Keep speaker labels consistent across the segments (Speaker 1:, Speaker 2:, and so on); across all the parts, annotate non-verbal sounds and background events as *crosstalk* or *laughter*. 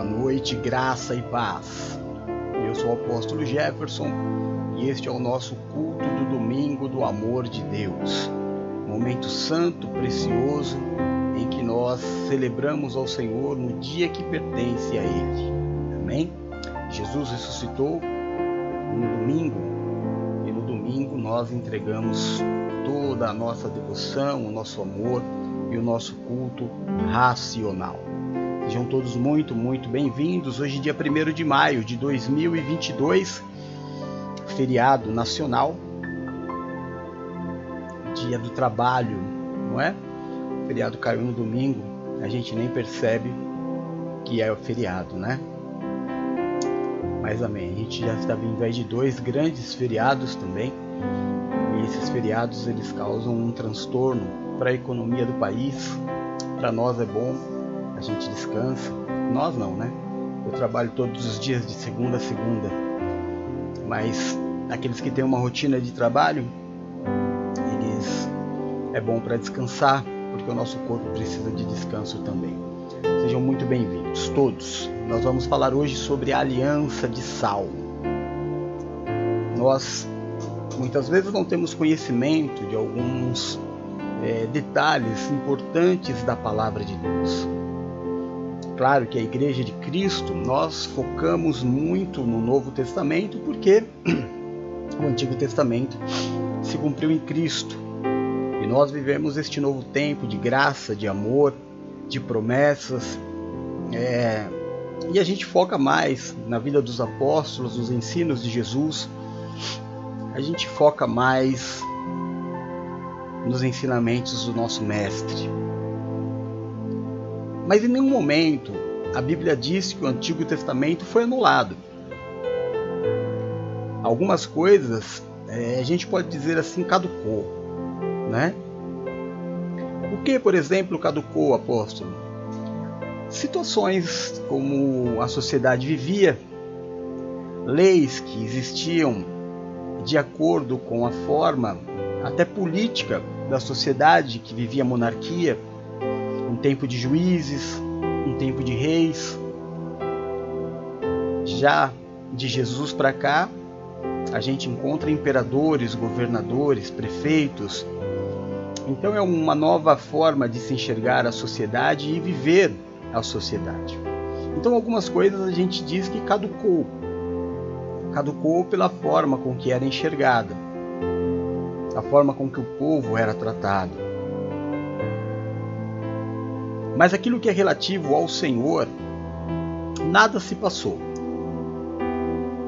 Speaker 1: Boa noite, graça e paz. Eu sou o apóstolo Jefferson e este é o nosso culto do domingo do amor de Deus. Momento santo, precioso, em que nós celebramos ao Senhor no dia que pertence a Ele. Amém? Jesus ressuscitou no domingo e no domingo nós entregamos toda a nossa devoção, o nosso amor e o nosso culto racional. Sejam todos muito, muito bem-vindos. Hoje, dia 1 de maio de 2022, feriado nacional, dia do trabalho, não é? O feriado caiu no domingo, a gente nem percebe que é o feriado, né? Mas amém. A gente já está vindo aí de dois grandes feriados também. E esses feriados eles causam um transtorno para a economia do país. Para nós é bom, a gente descansa. Nós não, né? Eu trabalho todos os dias de segunda a segunda. Mas aqueles que têm uma rotina de trabalho, eles é bom para descansar, porque o nosso corpo precisa de descanso também. Sejam muito bem-vindos, todos. Nós vamos falar hoje sobre a aliança de sal. Nós muitas vezes não temos conhecimento de alguns é, detalhes importantes da palavra de Deus. Claro que a Igreja de Cristo nós focamos muito no Novo Testamento porque *clears throat* o Antigo Testamento se cumpriu em Cristo e nós vivemos este novo tempo de graça, de amor, de promessas. É, e a gente foca mais na vida dos apóstolos, nos ensinos de Jesus. A gente foca mais nos ensinamentos do nosso Mestre. Mas em nenhum momento a Bíblia diz que o Antigo Testamento foi anulado. Algumas coisas é, a gente pode dizer assim caducou, né? O que, por exemplo, caducou, apóstolo? Situações como a sociedade vivia, leis que existiam de acordo com a forma até política da sociedade que vivia a monarquia, tempo de juízes, um tempo de reis. Já de Jesus para cá, a gente encontra imperadores, governadores, prefeitos. Então é uma nova forma de se enxergar a sociedade e viver a sociedade. Então algumas coisas a gente diz que caducou. Caducou pela forma com que era enxergada a forma com que o povo era tratado. Mas aquilo que é relativo ao Senhor, nada se passou.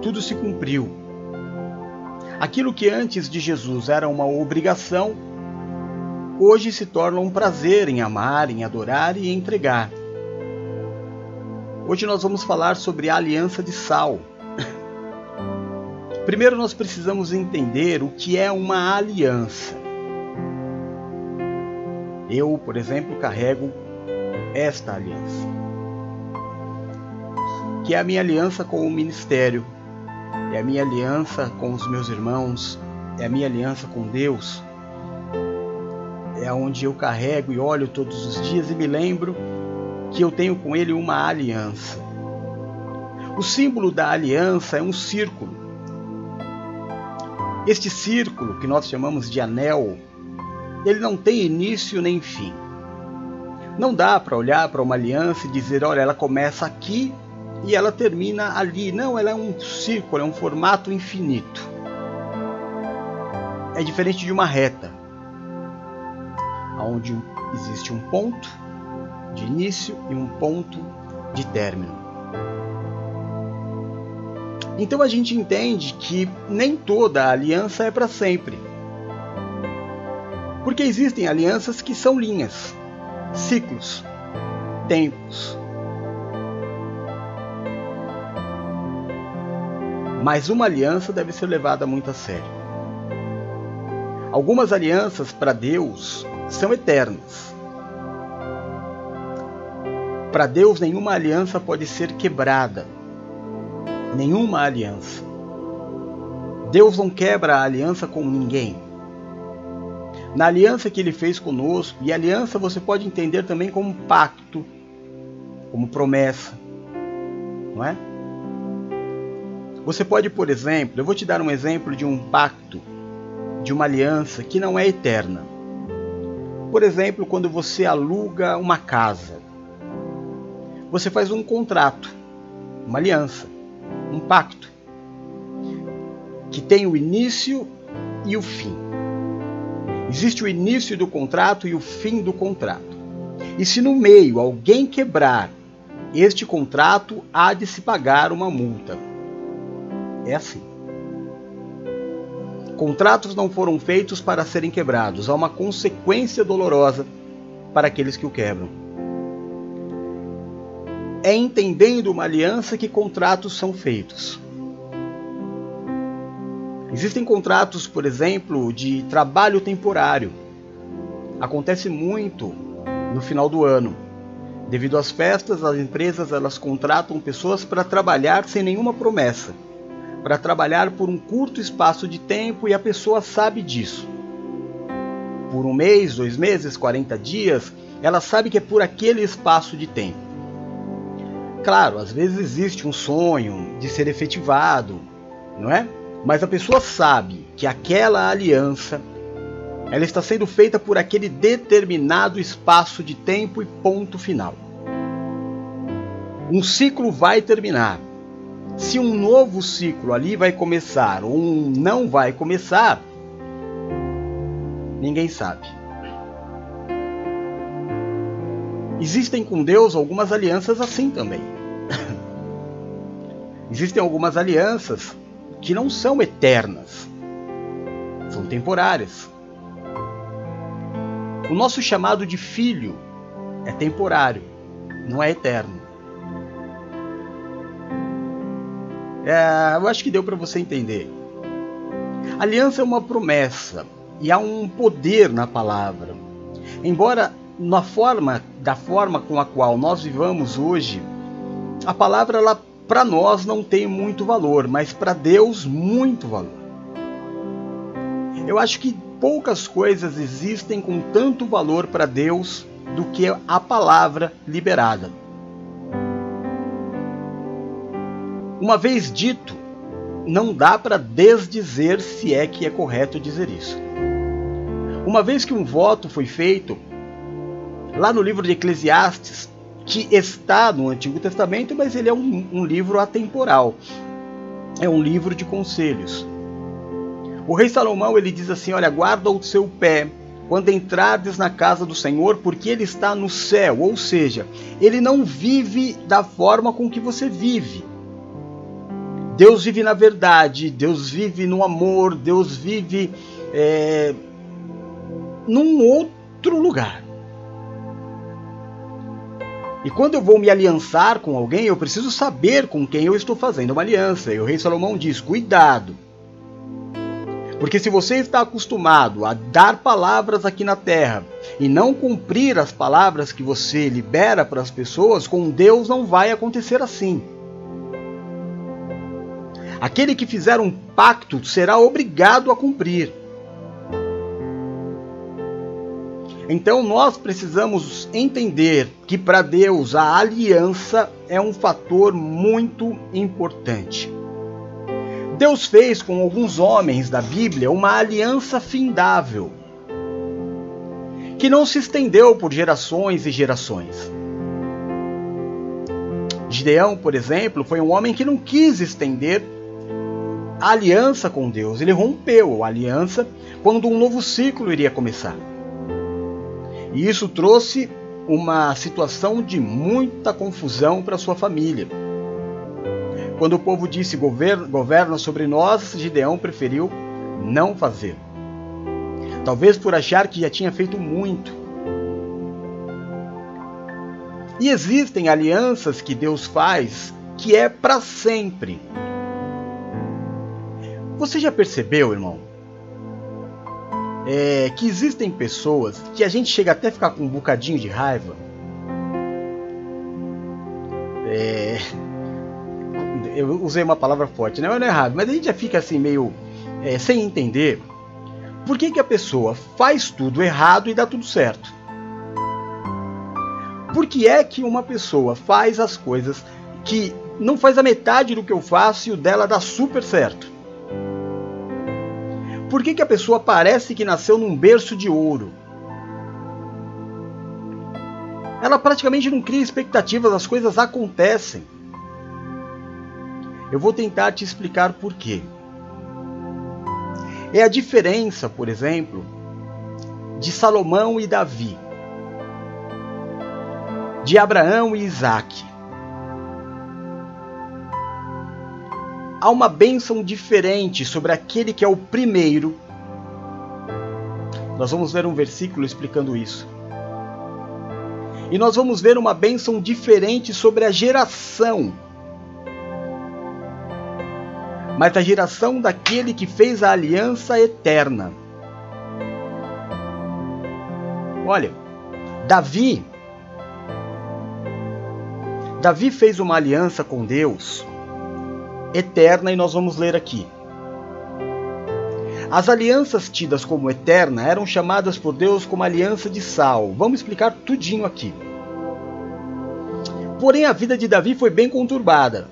Speaker 1: Tudo se cumpriu. Aquilo que antes de Jesus era uma obrigação, hoje se torna um prazer em amar, em adorar e entregar. Hoje nós vamos falar sobre a aliança de sal. *coughs* Primeiro nós precisamos entender o que é uma aliança. Eu, por exemplo, carrego esta aliança, que é a minha aliança com o ministério, é a minha aliança com os meus irmãos, é a minha aliança com Deus. É onde eu carrego e olho todos os dias e me lembro que eu tenho com Ele uma aliança. O símbolo da aliança é um círculo este círculo, que nós chamamos de anel, ele não tem início nem fim. Não dá para olhar para uma aliança e dizer, olha, ela começa aqui e ela termina ali. Não, ela é um círculo, é um formato infinito. É diferente de uma reta, onde existe um ponto de início e um ponto de término. Então a gente entende que nem toda aliança é para sempre. Porque existem alianças que são linhas, ciclos, tempos. Mas uma aliança deve ser levada muito a sério. Algumas alianças para Deus são eternas. Para Deus, nenhuma aliança pode ser quebrada nenhuma aliança. Deus não quebra a aliança com ninguém. Na aliança que ele fez conosco, e aliança você pode entender também como pacto, como promessa. não é? Você pode, por exemplo, eu vou te dar um exemplo de um pacto, de uma aliança que não é eterna. Por exemplo, quando você aluga uma casa, você faz um contrato, uma aliança, um pacto, que tem o início e o fim. Existe o início do contrato e o fim do contrato. E se no meio alguém quebrar este contrato, há de se pagar uma multa. É assim. Contratos não foram feitos para serem quebrados, há uma consequência dolorosa para aqueles que o quebram. É entendendo uma aliança que contratos são feitos. Existem contratos, por exemplo, de trabalho temporário. Acontece muito no final do ano. Devido às festas, as empresas elas contratam pessoas para trabalhar sem nenhuma promessa, para trabalhar por um curto espaço de tempo e a pessoa sabe disso. Por um mês, dois meses, 40 dias, ela sabe que é por aquele espaço de tempo. Claro, às vezes existe um sonho de ser efetivado, não é? Mas a pessoa sabe que aquela aliança ela está sendo feita por aquele determinado espaço de tempo e ponto final. Um ciclo vai terminar. Se um novo ciclo ali vai começar ou um não vai começar, ninguém sabe. Existem com Deus algumas alianças assim também. *laughs* Existem algumas alianças que não são eternas, são temporárias. O nosso chamado de filho é temporário, não é eterno. É, eu acho que deu para você entender. Aliança é uma promessa e há um poder na palavra. Embora na forma da forma com a qual nós vivamos hoje, a palavra ela para nós não tem muito valor, mas para Deus muito valor. Eu acho que poucas coisas existem com tanto valor para Deus do que a palavra liberada. Uma vez dito, não dá para desdizer se é que é correto dizer isso. Uma vez que um voto foi feito, lá no livro de Eclesiastes, que está no Antigo Testamento, mas ele é um, um livro atemporal. É um livro de conselhos. O rei Salomão ele diz assim: Olha, guarda o seu pé quando entrardes na casa do Senhor, porque ele está no céu. Ou seja, ele não vive da forma com que você vive. Deus vive na verdade, Deus vive no amor, Deus vive é, num outro lugar. E quando eu vou me aliançar com alguém, eu preciso saber com quem eu estou fazendo uma aliança. E o rei Salomão diz: cuidado. Porque se você está acostumado a dar palavras aqui na terra e não cumprir as palavras que você libera para as pessoas, com Deus não vai acontecer assim. Aquele que fizer um pacto será obrigado a cumprir. Então nós precisamos entender que para Deus a aliança é um fator muito importante. Deus fez com alguns homens da Bíblia uma aliança findável, que não se estendeu por gerações e gerações. Gideão, por exemplo, foi um homem que não quis estender a aliança com Deus. Ele rompeu a aliança quando um novo ciclo iria começar. E isso trouxe uma situação de muita confusão para sua família. Quando o povo disse governa, sobre nós, Gideão preferiu não fazer. Talvez por achar que já tinha feito muito. E existem alianças que Deus faz que é para sempre. Você já percebeu, irmão? É, que existem pessoas que a gente chega até a ficar com um bocadinho de raiva. É, eu usei uma palavra forte, né? não é errado, mas a gente já fica assim meio é, sem entender por que, que a pessoa faz tudo errado e dá tudo certo. Por que é que uma pessoa faz as coisas que não faz a metade do que eu faço e o dela dá super certo? Por que, que a pessoa parece que nasceu num berço de ouro? Ela praticamente não cria expectativas, as coisas acontecem. Eu vou tentar te explicar por quê. É a diferença, por exemplo, de Salomão e Davi, de Abraão e Isaac. Há uma bênção diferente sobre aquele que é o primeiro. Nós vamos ver um versículo explicando isso. E nós vamos ver uma bênção diferente sobre a geração mas a geração daquele que fez a aliança eterna. Olha, Davi Davi fez uma aliança com Deus eterna e nós vamos ler aqui. As alianças tidas como eterna eram chamadas por Deus como aliança de sal. Vamos explicar tudinho aqui. Porém, a vida de Davi foi bem conturbada.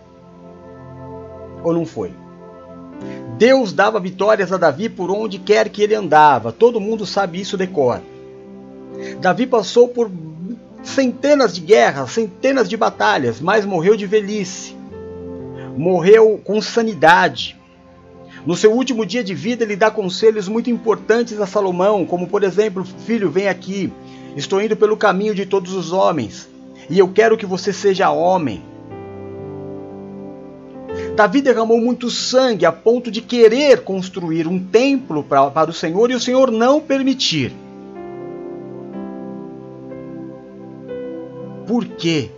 Speaker 1: Ou não foi? Deus dava vitórias a Davi por onde quer que ele andava. Todo mundo sabe isso de cor. Davi passou por centenas de guerras, centenas de batalhas, mas morreu de velhice. Morreu com sanidade. No seu último dia de vida, ele dá conselhos muito importantes a Salomão, como por exemplo: Filho, vem aqui, estou indo pelo caminho de todos os homens, e eu quero que você seja homem. Davi derramou muito sangue a ponto de querer construir um templo pra, para o Senhor e o Senhor não permitir. Por quê?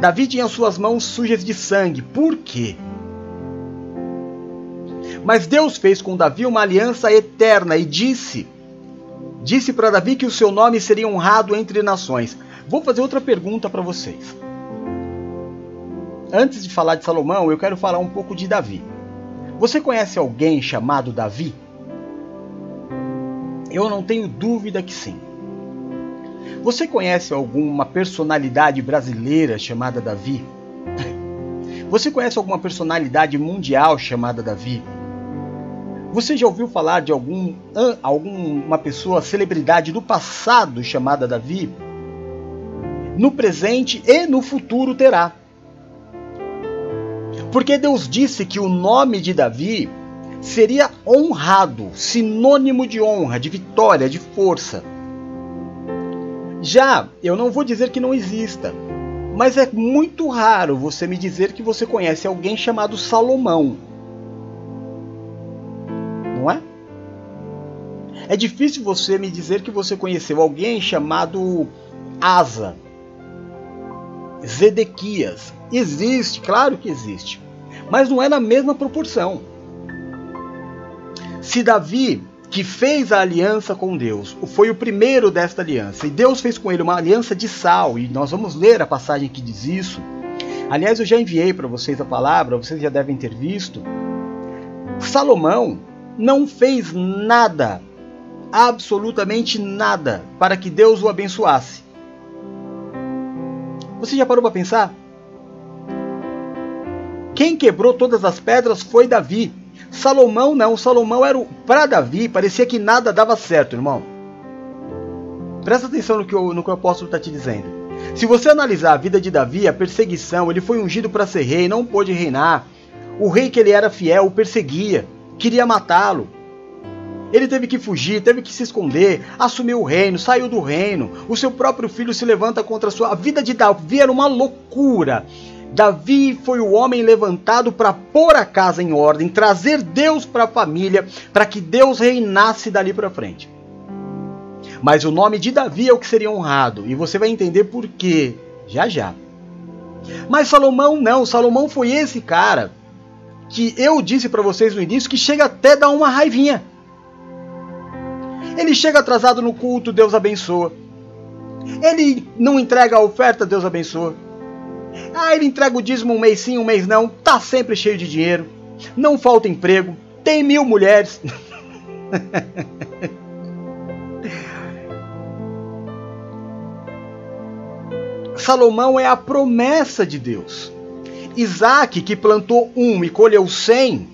Speaker 1: Davi tinha suas mãos sujas de sangue. Por quê? Mas Deus fez com Davi uma aliança eterna e disse: Disse para Davi que o seu nome seria honrado entre nações. Vou fazer outra pergunta para vocês antes de falar de Salomão, eu quero falar um pouco de Davi. Você conhece alguém chamado Davi? Eu não tenho dúvida que sim. Você conhece alguma personalidade brasileira chamada Davi? *laughs* Você conhece alguma personalidade mundial chamada Davi? Você já ouviu falar de algum, alguma pessoa, celebridade do passado chamada Davi? No presente e no futuro terá. Porque Deus disse que o nome de Davi seria honrado, sinônimo de honra, de vitória, de força. Já, eu não vou dizer que não exista, mas é muito raro você me dizer que você conhece alguém chamado Salomão. Não é? É difícil você me dizer que você conheceu alguém chamado Asa, Zedequias. Existe, claro que existe mas não é na mesma proporção. Se Davi, que fez a aliança com Deus, foi o primeiro desta aliança, e Deus fez com ele uma aliança de sal, e nós vamos ler a passagem que diz isso. Aliás, eu já enviei para vocês a palavra, vocês já devem ter visto. Salomão não fez nada, absolutamente nada, para que Deus o abençoasse. Você já parou para pensar? Quem quebrou todas as pedras foi Davi. Salomão não, Salomão era para Davi, parecia que nada dava certo, irmão. Presta atenção no que, o, no que o apóstolo está te dizendo. Se você analisar a vida de Davi, a perseguição, ele foi ungido para ser rei, não pôde reinar. O rei que ele era fiel o perseguia, queria matá-lo. Ele teve que fugir, teve que se esconder, assumiu o reino, saiu do reino. O seu próprio filho se levanta contra a sua. A vida de Davi era uma loucura. Davi foi o homem levantado para pôr a casa em ordem, trazer Deus para a família, para que Deus reinasse dali para frente. Mas o nome de Davi é o que seria honrado, e você vai entender por quê já já. Mas Salomão não, Salomão foi esse cara que eu disse para vocês no início que chega até dar uma raivinha. Ele chega atrasado no culto, Deus abençoa. Ele não entrega a oferta, Deus abençoa. Ah, ele entrega o dízimo um mês sim, um mês não, tá sempre cheio de dinheiro, não falta emprego, tem mil mulheres. *laughs* Salomão é a promessa de Deus. Isaac, que plantou um e colheu cem,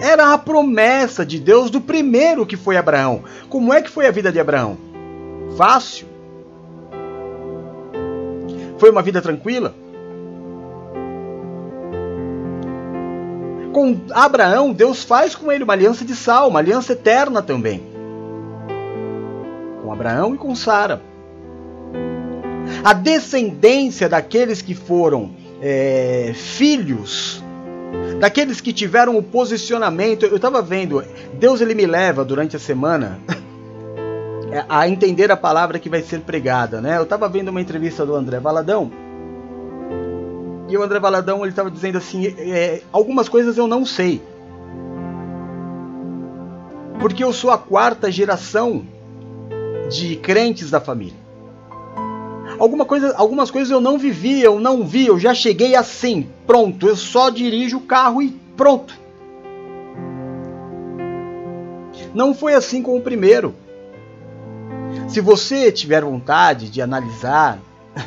Speaker 1: era a promessa de Deus do primeiro que foi Abraão. Como é que foi a vida de Abraão? Fácil? Foi uma vida tranquila? Com Abraão, Deus faz com ele uma aliança de sal, uma aliança eterna também. Com Abraão e com Sara. A descendência daqueles que foram é, filhos daqueles que tiveram o posicionamento. Eu estava vendo, Deus ele me leva durante a semana *laughs* a entender a palavra que vai ser pregada, né? Eu estava vendo uma entrevista do André Valadão e o André Valadão ele estava dizendo assim, é, algumas coisas eu não sei, porque eu sou a quarta geração de crentes da família. Alguma coisa, algumas coisas eu não vivi, eu não vi, eu já cheguei assim, pronto, eu só dirijo o carro e pronto. Não foi assim com o primeiro. Se você tiver vontade de analisar *laughs*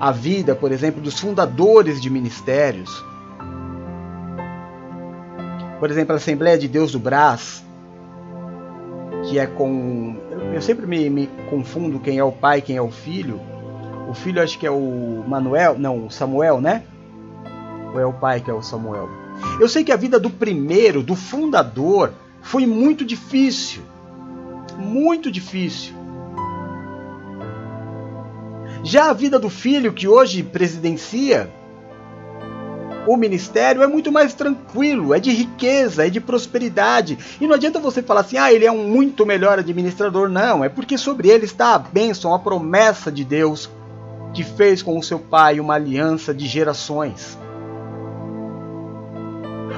Speaker 1: a vida, por exemplo, dos fundadores de ministérios, por exemplo, a Assembleia de Deus do Brás, que é com. Eu sempre me, me confundo quem é o pai quem é o filho o filho acho que é o Manuel, não, o Samuel, né? Ou é o pai que é o Samuel? Eu sei que a vida do primeiro, do fundador, foi muito difícil. Muito difícil. Já a vida do filho que hoje presidencia o ministério é muito mais tranquilo, é de riqueza, é de prosperidade. E não adianta você falar assim, ah, ele é um muito melhor administrador. Não, é porque sobre ele está a bênção, a promessa de Deus que fez com o seu pai uma aliança de gerações.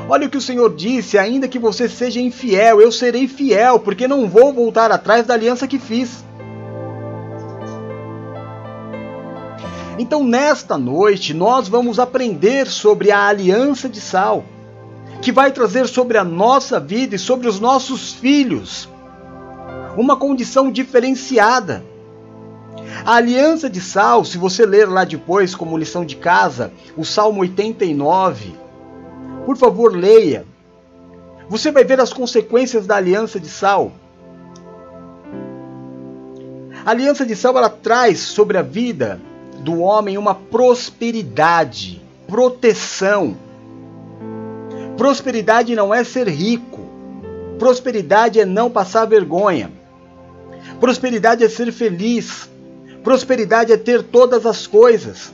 Speaker 1: Olha o que o Senhor disse: ainda que você seja infiel, eu serei fiel, porque não vou voltar atrás da aliança que fiz. Então, nesta noite, nós vamos aprender sobre a aliança de sal, que vai trazer sobre a nossa vida e sobre os nossos filhos uma condição diferenciada a aliança de sal, se você ler lá depois como lição de casa, o Salmo 89, por favor, leia. Você vai ver as consequências da aliança de sal. A aliança de sal ela traz sobre a vida do homem uma prosperidade, proteção. Prosperidade não é ser rico. Prosperidade é não passar vergonha. Prosperidade é ser feliz. Prosperidade é ter todas as coisas.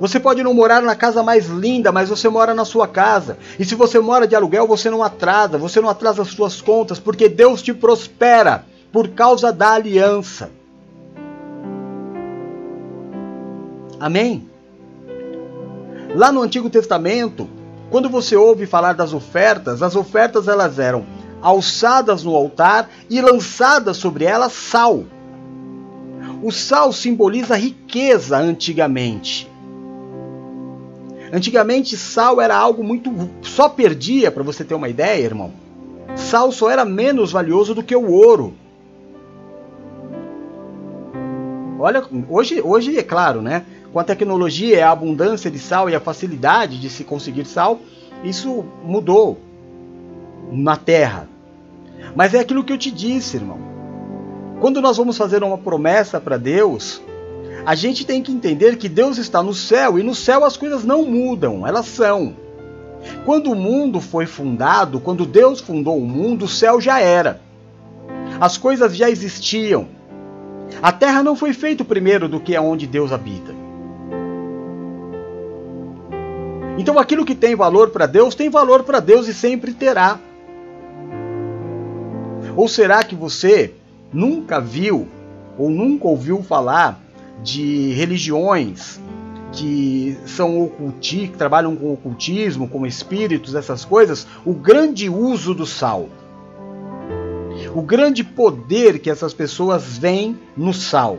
Speaker 1: Você pode não morar na casa mais linda, mas você mora na sua casa. E se você mora de aluguel, você não atrasa, você não atrasa as suas contas, porque Deus te prospera por causa da aliança. Amém? Lá no Antigo Testamento, quando você ouve falar das ofertas, as ofertas elas eram alçadas no altar e lançadas sobre elas sal. O sal simboliza riqueza antigamente. Antigamente, sal era algo muito. só perdia, para você ter uma ideia, irmão. Sal só era menos valioso do que o ouro. Olha, hoje, hoje é claro, né? Com a tecnologia a abundância de sal e a facilidade de se conseguir sal, isso mudou na terra. Mas é aquilo que eu te disse, irmão. Quando nós vamos fazer uma promessa para Deus, a gente tem que entender que Deus está no céu e no céu as coisas não mudam, elas são. Quando o mundo foi fundado, quando Deus fundou o mundo, o céu já era. As coisas já existiam. A terra não foi feita primeiro do que é onde Deus habita. Então aquilo que tem valor para Deus tem valor para Deus e sempre terá. Ou será que você nunca viu ou nunca ouviu falar de religiões que são oculti, que trabalham com ocultismo, com espíritos, essas coisas, o grande uso do sal. O grande poder que essas pessoas veem no sal,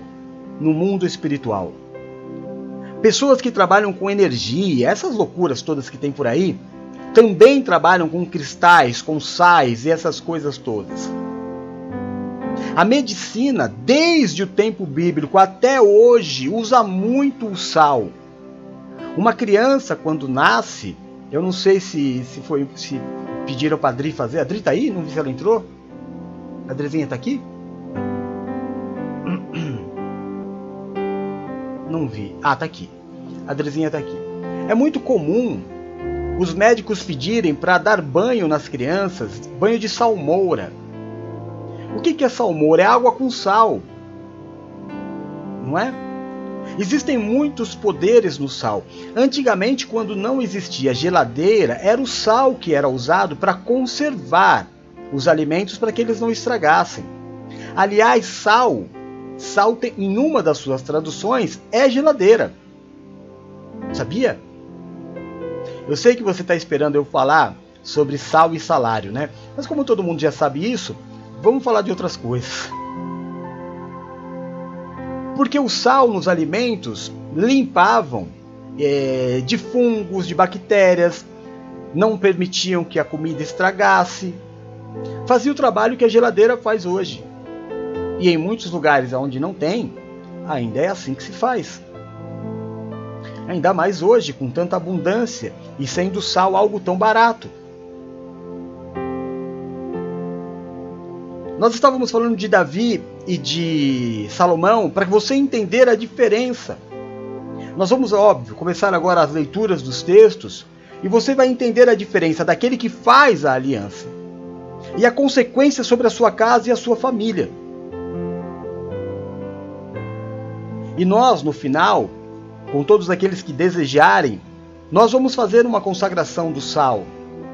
Speaker 1: no mundo espiritual. Pessoas que trabalham com energia, essas loucuras todas que tem por aí, também trabalham com cristais, com sais e essas coisas todas. A medicina, desde o tempo bíblico até hoje, usa muito o sal. Uma criança, quando nasce, eu não sei se, se foi se pediram para a Adri fazer. A Adri tá aí? Não vi se ela entrou. A Adrizinha tá aqui? Vi. Ah, tá aqui. A Adrizinha tá aqui. É muito comum os médicos pedirem para dar banho nas crianças, banho de salmoura. O que é salmoura? É água com sal. Não é? Existem muitos poderes no sal. Antigamente, quando não existia geladeira, era o sal que era usado para conservar os alimentos para que eles não estragassem. Aliás, sal, sal tem, em uma das suas traduções é geladeira. Sabia? Eu sei que você está esperando eu falar sobre sal e salário, né? Mas como todo mundo já sabe isso, vamos falar de outras coisas. Porque o sal nos alimentos limpavam é, de fungos, de bactérias, não permitiam que a comida estragasse. Fazia o trabalho que a geladeira faz hoje. E em muitos lugares onde não tem, ainda é assim que se faz. Ainda mais hoje, com tanta abundância e sendo sal algo tão barato. Nós estávamos falando de Davi e de Salomão para que você entender a diferença. Nós vamos, óbvio, começar agora as leituras dos textos e você vai entender a diferença daquele que faz a aliança e a consequência sobre a sua casa e a sua família. E nós, no final, com todos aqueles que desejarem, nós vamos fazer uma consagração do sal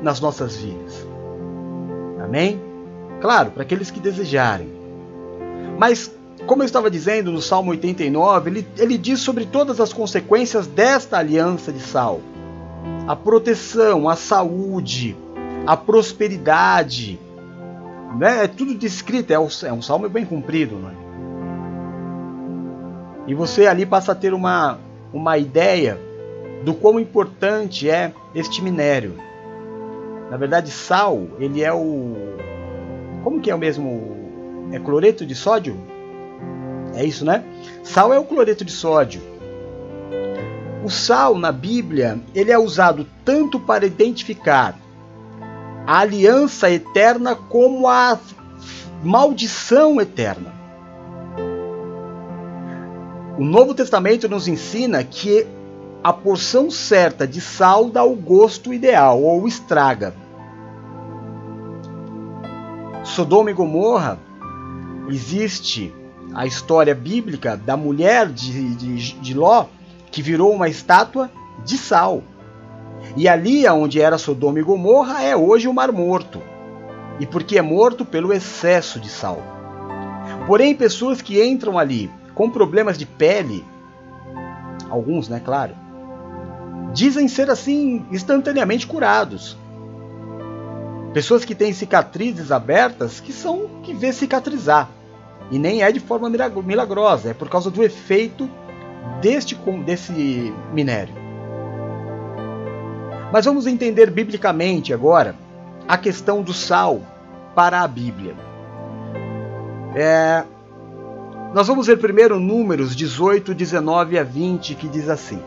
Speaker 1: nas nossas vidas. Amém? Claro, para aqueles que desejarem. Mas, como eu estava dizendo no Salmo 89, ele, ele diz sobre todas as consequências desta aliança de sal: a proteção, a saúde, a prosperidade. Né? É tudo descrito, é um, é um salmo bem cumprido. Né? E você ali passa a ter uma, uma ideia do quão importante é este minério. Na verdade, sal, ele é o como que é o mesmo é cloreto de sódio? É isso, né? Sal é o cloreto de sódio. O sal na Bíblia, ele é usado tanto para identificar a aliança eterna como a maldição eterna. O Novo Testamento nos ensina que a porção certa de sal dá o gosto ideal ou estraga. Sodoma e Gomorra existe a história bíblica da mulher de, de, de Ló que virou uma estátua de sal. E ali onde era Sodoma e Gomorra é hoje o Mar Morto. E porque é morto pelo excesso de sal. Porém, pessoas que entram ali com problemas de pele, alguns, né, claro, dizem ser assim instantaneamente curados. Pessoas que têm cicatrizes abertas que são que vê cicatrizar. E nem é de forma milagrosa, é por causa do efeito deste desse minério. Mas vamos entender biblicamente agora a questão do sal para a Bíblia. É, nós vamos ver primeiro Números 18, 19 a 20, que diz assim: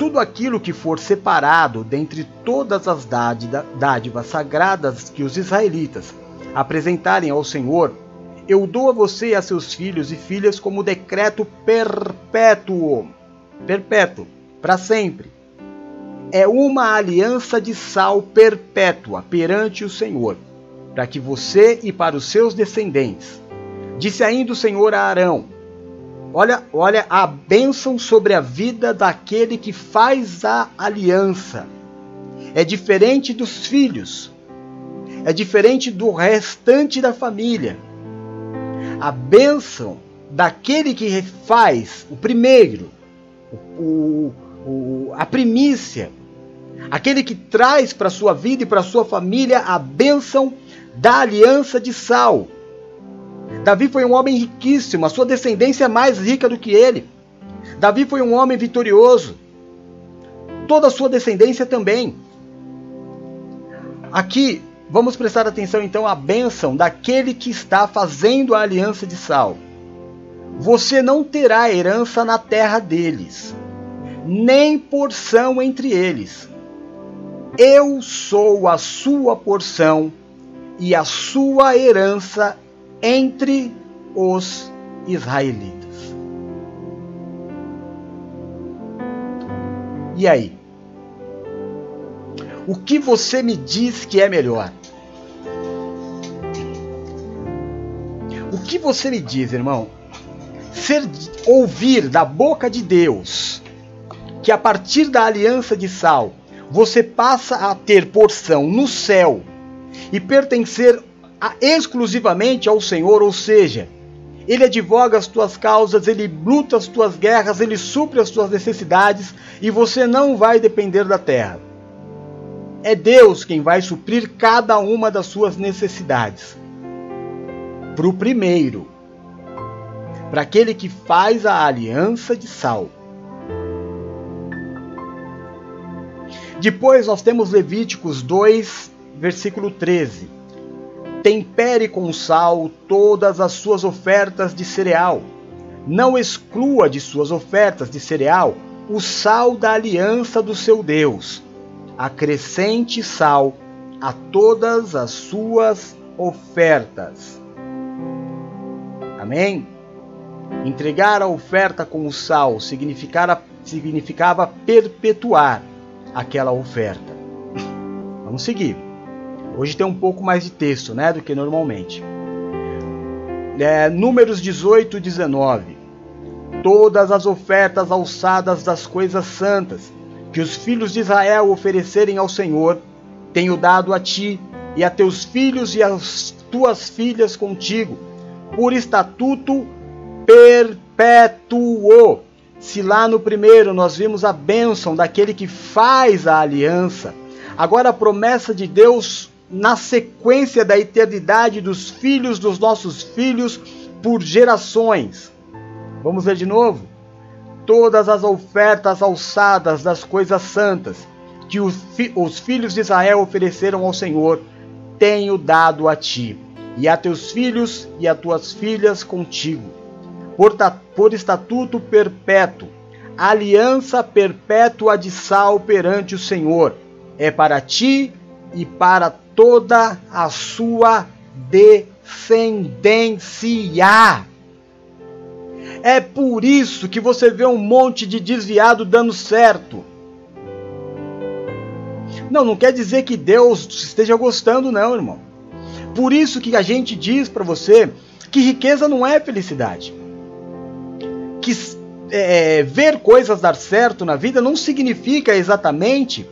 Speaker 1: Tudo aquilo que for separado dentre todas as dádivas sagradas que os israelitas apresentarem ao Senhor, eu dou a você e a seus filhos e filhas como decreto perpétuo, perpétuo, para sempre. É uma aliança de sal perpétua perante o Senhor, para que você e para os seus descendentes Disse ainda o Senhor a Arão: Olha, olha a bênção sobre a vida daquele que faz a aliança. É diferente dos filhos. É diferente do restante da família. A bênção daquele que faz o primeiro, o, o, a primícia, aquele que traz para sua vida e para sua família a bênção da aliança de sal. Davi foi um homem riquíssimo, a sua descendência é mais rica do que ele. Davi foi um homem vitorioso. Toda a sua descendência também. Aqui vamos prestar atenção então à bênção daquele que está fazendo a aliança de sal. Você não terá herança na terra deles, nem porção entre eles. Eu sou a sua porção e a sua herança entre os israelitas. E aí? O que você me diz que é melhor? O que você me diz, irmão? Ser ouvir da boca de Deus que a partir da aliança de sal você passa a ter porção no céu e pertencer exclusivamente ao Senhor, ou seja, ele advoga as tuas causas, ele luta as tuas guerras, ele supre as tuas necessidades e você não vai depender da terra. É Deus quem vai suprir cada uma das suas necessidades. Para o primeiro, para aquele que faz a aliança de sal. Depois nós temos Levíticos 2, versículo 13 Tempere com sal todas as suas ofertas de cereal. Não exclua de suas ofertas de cereal o sal da aliança do seu Deus. Acrescente sal a todas as suas ofertas. Amém? Entregar a oferta com o sal significava, perpetuar aquela oferta. Vamos seguir. Hoje tem um pouco mais de texto, né, do que normalmente. É, números 18 e 19. Todas as ofertas alçadas das coisas santas que os filhos de Israel oferecerem ao Senhor, tenho dado a ti e a teus filhos e as tuas filhas contigo, por estatuto perpétuo. Se lá no primeiro nós vimos a bênção daquele que faz a aliança, agora a promessa de Deus na sequência da eternidade dos filhos dos nossos filhos por gerações. Vamos ver de novo? Todas as ofertas alçadas das coisas santas que os, fi os filhos de Israel ofereceram ao Senhor, tenho dado a ti, e a teus filhos e a tuas filhas contigo, por, por estatuto perpétuo, aliança perpétua de sal perante o Senhor, é para ti e para toda a sua descendência. É por isso que você vê um monte de desviado dando certo. Não, não quer dizer que Deus esteja gostando, não, irmão. Por isso que a gente diz para você que riqueza não é felicidade. Que é, ver coisas dar certo na vida não significa exatamente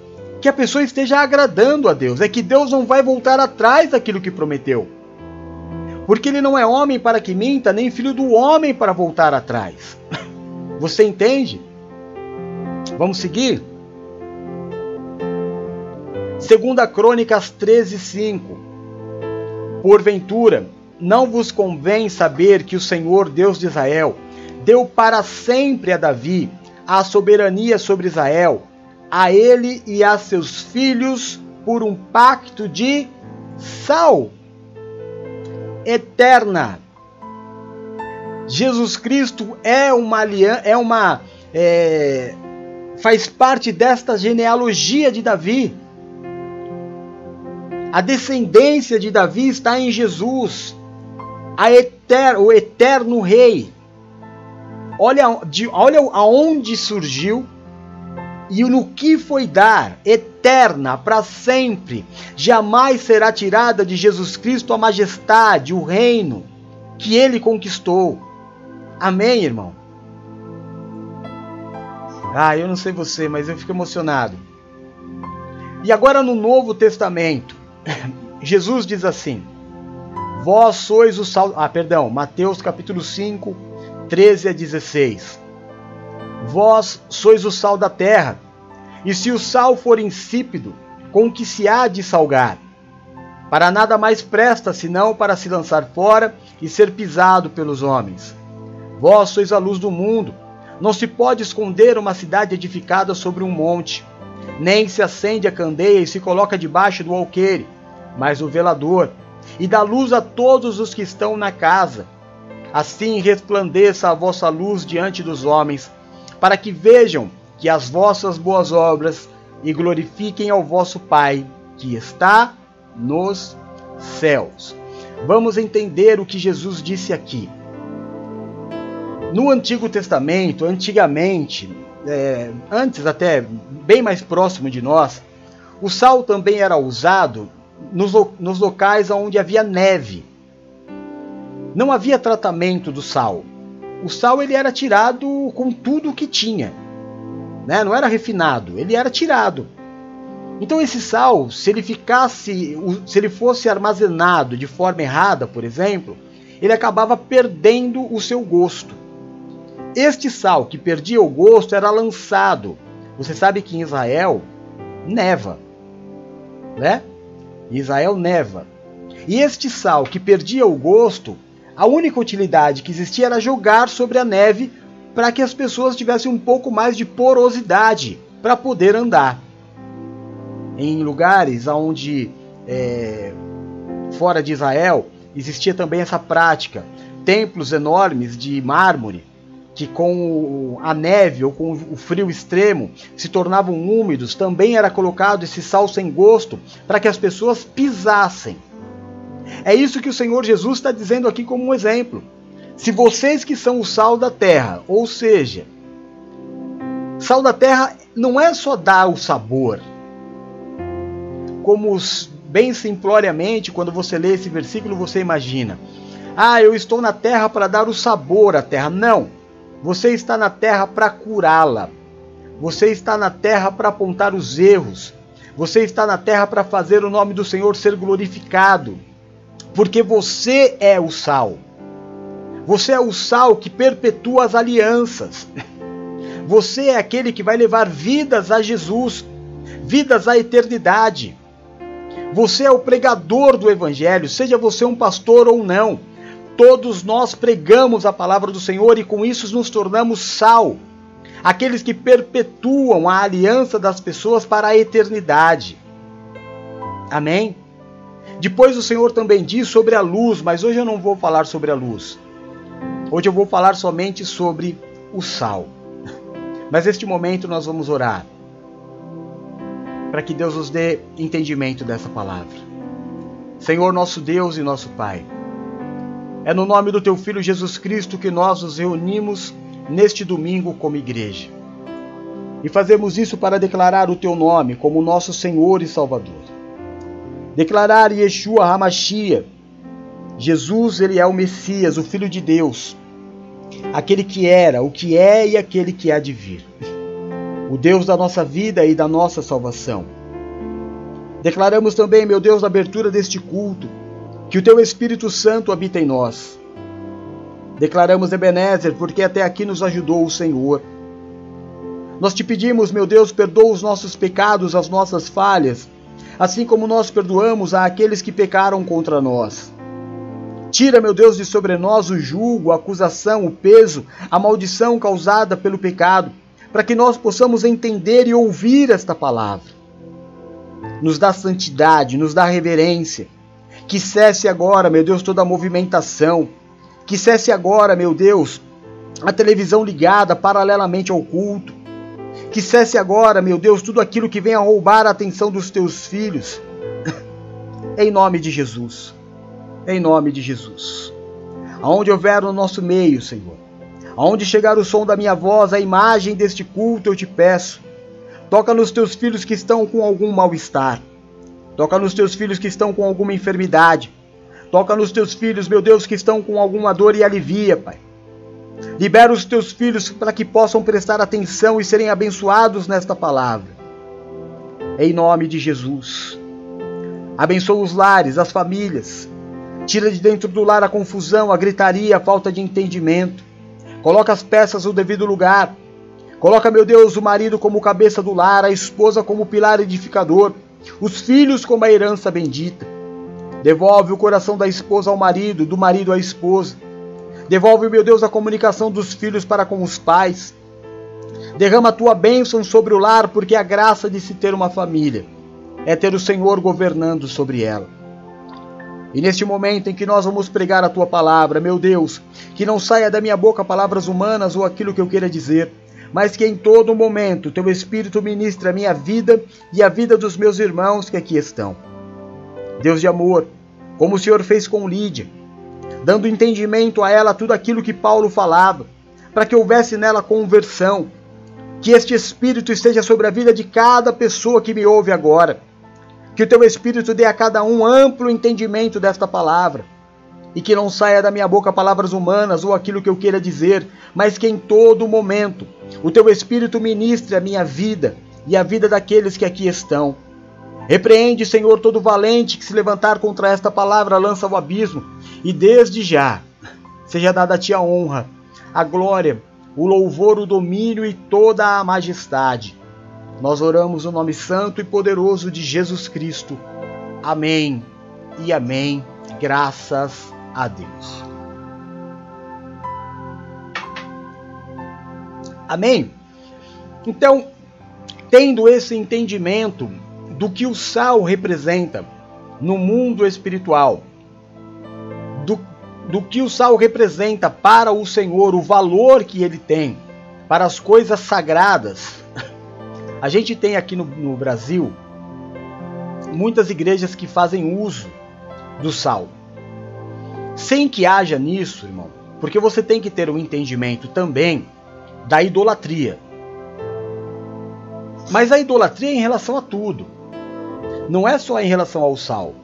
Speaker 1: que a pessoa esteja agradando a Deus, é que Deus não vai voltar atrás daquilo que prometeu. Porque ele não é homem para que minta, nem filho do homem para voltar atrás. *laughs* Você entende? Vamos seguir? Segunda Crônicas 13, 5 Porventura, não vos convém saber que o Senhor Deus de Israel deu para sempre a Davi a soberania sobre Israel, a ele e a seus filhos por um pacto de sal eterna. Jesus Cristo é uma aliança, é uma é, faz parte desta genealogia de Davi. A descendência de Davi está em Jesus, eter, o eterno rei. Olha, de, olha aonde surgiu e no que foi dar, eterna, para sempre, jamais será tirada de Jesus Cristo a majestade, o reino que ele conquistou. Amém, irmão? Ah, eu não sei você, mas eu fico emocionado. E agora no Novo Testamento, *laughs* Jesus diz assim: Vós sois o sal. Ah, perdão, Mateus capítulo 5, 13 a 16. Vós sois o sal da terra, e se o sal for insípido, com que se há de salgar? Para nada mais presta senão para se lançar fora e ser pisado pelos homens. Vós sois a luz do mundo. Não se pode esconder uma cidade edificada sobre um monte, nem se acende a candeia e se coloca debaixo do alqueire, mas o velador, e dá luz a todos os que estão na casa. Assim resplandeça a vossa luz diante dos homens, para que vejam que as vossas boas obras e glorifiquem ao vosso Pai que está nos céus. Vamos entender o que Jesus disse aqui. No Antigo Testamento, antigamente, é, antes até bem mais próximo de nós, o sal também era usado nos, nos locais onde havia neve. Não havia tratamento do sal. O sal ele era tirado com tudo o que tinha. Né? Não era refinado, ele era tirado. Então esse sal, se ele ficasse, se ele fosse armazenado de forma errada, por exemplo, ele acabava perdendo o seu gosto. Este sal que perdia o gosto era lançado. Você sabe que em Israel neva, né? Israel neva. E este sal que perdia o gosto, a única utilidade que existia era jogar sobre a neve para que as pessoas tivessem um pouco mais de porosidade para poder andar. Em lugares onde, é, fora de Israel, existia também essa prática. Templos enormes de mármore que com a neve ou com o frio extremo se tornavam úmidos, também era colocado esse sal sem gosto para que as pessoas pisassem. É isso que o Senhor Jesus está dizendo aqui como um exemplo. Se vocês que são o sal da terra, ou seja, sal da terra não é só dar o sabor, como bem simploriamente, quando você lê esse versículo, você imagina: ah, eu estou na terra para dar o sabor à terra. Não. Você está na terra para curá-la. Você está na terra para apontar os erros. Você está na terra para fazer o nome do Senhor ser glorificado. Porque você é o sal. Você é o sal que perpetua as alianças. Você é aquele que vai levar vidas a Jesus, vidas à eternidade. Você é o pregador do Evangelho, seja você um pastor ou não. Todos nós pregamos a palavra do Senhor e com isso nos tornamos sal, aqueles que perpetuam a aliança das pessoas para a eternidade. Amém? Depois o Senhor também diz sobre a luz, mas hoje eu não vou falar sobre a luz. Hoje eu vou falar somente sobre o sal. *laughs* Mas neste momento nós vamos orar para que Deus nos dê entendimento dessa palavra. Senhor, nosso Deus e nosso Pai. É no nome do teu filho Jesus Cristo que nós nos reunimos neste domingo como igreja. E fazemos isso para declarar o teu nome como nosso Senhor e Salvador. Declarar Yeshua Hamashia. Jesus, ele é o Messias, o filho de Deus. Aquele que era, o que é e aquele que há de vir. O Deus da nossa vida e da nossa salvação. Declaramos também, meu Deus, a abertura deste culto que o teu Espírito Santo habita em nós. Declaramos Ebenezer, porque até aqui nos ajudou o Senhor. Nós te pedimos, meu Deus, perdoa os nossos pecados, as nossas falhas, assim como nós perdoamos a aqueles que pecaram contra nós. Tira, meu Deus, de sobre nós o julgo, a acusação, o peso, a maldição causada pelo pecado, para que nós possamos entender e ouvir esta palavra. Nos dá santidade, nos dá reverência, que cesse agora, meu Deus, toda a movimentação. Que cesse agora, meu Deus, a televisão ligada paralelamente ao culto. Que cesse agora, meu Deus, tudo aquilo que vem a roubar a atenção dos teus filhos. *laughs* em nome de Jesus. Em nome de Jesus. Aonde houver no nosso meio, Senhor. Aonde chegar o som da minha voz, a imagem deste culto, eu te peço. Toca nos teus filhos que estão com algum mal-estar. Toca nos teus filhos que estão com alguma enfermidade. Toca nos teus filhos, meu Deus, que estão com alguma dor e alivia, Pai. Libera os teus filhos para que possam prestar atenção e serem abençoados nesta palavra. Em nome de Jesus. Abençoa os lares, as famílias. Tira de dentro do lar a confusão, a gritaria, a falta de entendimento. Coloca as peças no devido lugar. Coloca, meu Deus, o marido como cabeça do lar, a esposa como pilar edificador os filhos como a herança bendita. Devolve o coração da esposa ao marido, do marido à esposa. Devolve, meu Deus, a comunicação dos filhos para com os pais. Derrama a tua bênção sobre o lar, porque a graça de se ter uma família é ter o Senhor governando sobre ela. E neste momento em que nós vamos pregar a tua palavra, meu Deus, que não saia da minha boca palavras humanas ou aquilo que eu queira dizer, mas que em todo momento teu Espírito ministre a minha vida e a vida dos meus irmãos que aqui estão. Deus de amor, como o Senhor fez com Lídia, dando entendimento a ela tudo aquilo que Paulo falava, para que houvesse nela conversão, que este Espírito esteja sobre a vida de cada pessoa que me ouve agora. Que o teu Espírito dê a cada um amplo entendimento desta palavra. E que não saia da minha boca palavras humanas ou aquilo que eu queira dizer, mas que em todo momento o teu Espírito ministre a minha vida e a vida daqueles que aqui estão. Repreende, Senhor, todo valente que se levantar contra esta palavra lança ao abismo, e desde já seja dada a ti a honra, a glória o louvor, o domínio e toda a majestade. Nós oramos no nome santo e poderoso de Jesus Cristo. Amém e amém. Graças a Deus. Amém? Então, tendo esse entendimento do que o sal representa no mundo espiritual, do que o sal representa para o Senhor, o valor que ele tem para as coisas sagradas. A gente tem aqui no, no Brasil muitas igrejas que fazem uso do sal. Sem que haja nisso, irmão, porque você tem que ter um entendimento também da idolatria. Mas a idolatria é em relação a tudo. Não é só em relação ao sal.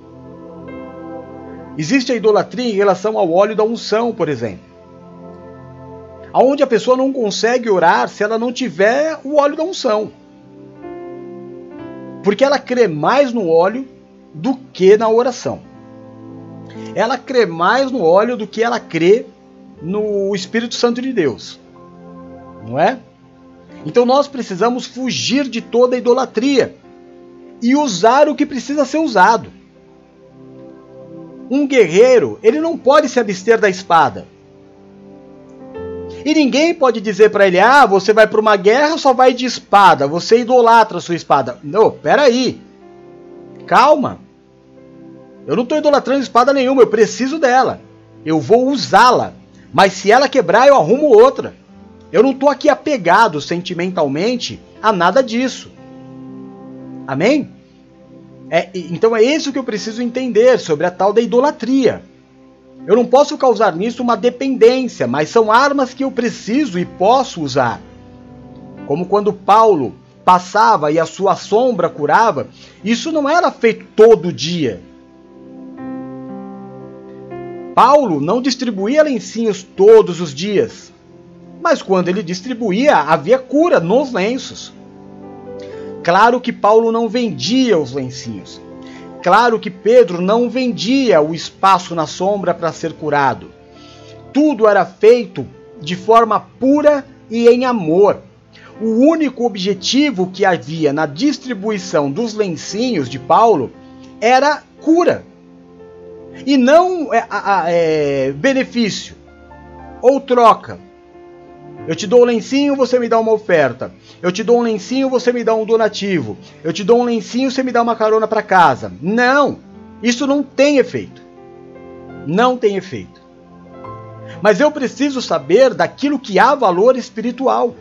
Speaker 1: Existe a idolatria em relação ao óleo da unção, por exemplo. Aonde a pessoa não consegue orar se ela não tiver o óleo da unção. Porque ela crê mais no óleo do que na oração. Ela crê mais no óleo do que ela crê no Espírito Santo de Deus. Não é? Então nós precisamos fugir de toda idolatria e usar o que precisa ser usado um guerreiro, ele não pode se abster da espada. E ninguém pode dizer para ele: "Ah, você vai para uma guerra, só vai de espada, você idolatra a sua espada". Não, peraí. Calma. Eu não estou idolatrando espada nenhuma, eu preciso dela. Eu vou usá-la. Mas se ela quebrar, eu arrumo outra. Eu não estou aqui apegado sentimentalmente a nada disso. Amém? É, então é isso que eu preciso entender sobre a tal da idolatria. Eu não posso causar nisso uma dependência, mas são armas que eu preciso e posso usar. Como quando Paulo passava e a sua sombra curava, isso não era feito todo dia. Paulo não distribuía lencinhos todos os dias, mas quando ele distribuía, havia cura nos lenços. Claro que Paulo não vendia os lencinhos. Claro que Pedro não vendia o espaço na sombra para ser curado. Tudo era feito de forma pura e em amor. O único objetivo que havia na distribuição dos lencinhos de Paulo era cura e não é, é, benefício ou troca. Eu te dou um lencinho, você me dá uma oferta. Eu te dou um lencinho, você me dá um donativo. Eu te dou um lencinho, você me dá uma carona para casa. Não! Isso não tem efeito. Não tem efeito. Mas eu preciso saber daquilo que há valor espiritual.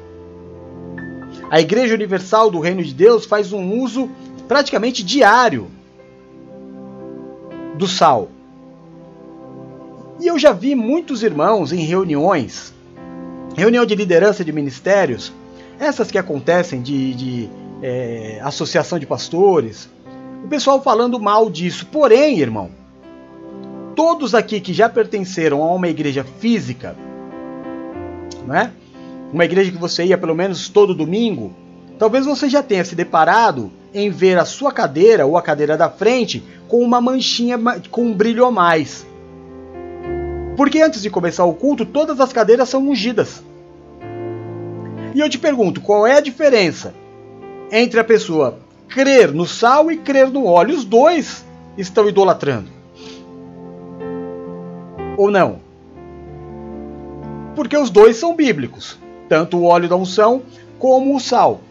Speaker 1: A Igreja Universal do Reino de Deus faz um uso praticamente diário do sal. E eu já vi muitos irmãos em reuniões reunião de liderança de ministérios, essas que acontecem de, de é, associação de pastores, o pessoal falando mal disso. Porém, irmão, todos aqui que já pertenceram a uma igreja física, não é? Uma igreja que você ia pelo menos todo domingo, talvez você já tenha se deparado em ver a sua cadeira ou a cadeira da frente com uma manchinha com um brilho a mais. Porque antes de começar o culto, todas as cadeiras são ungidas. E eu te pergunto, qual é a diferença entre a pessoa crer no sal e crer no óleo? Os dois estão idolatrando. Ou não? Porque os dois são bíblicos, tanto o óleo da unção como o sal.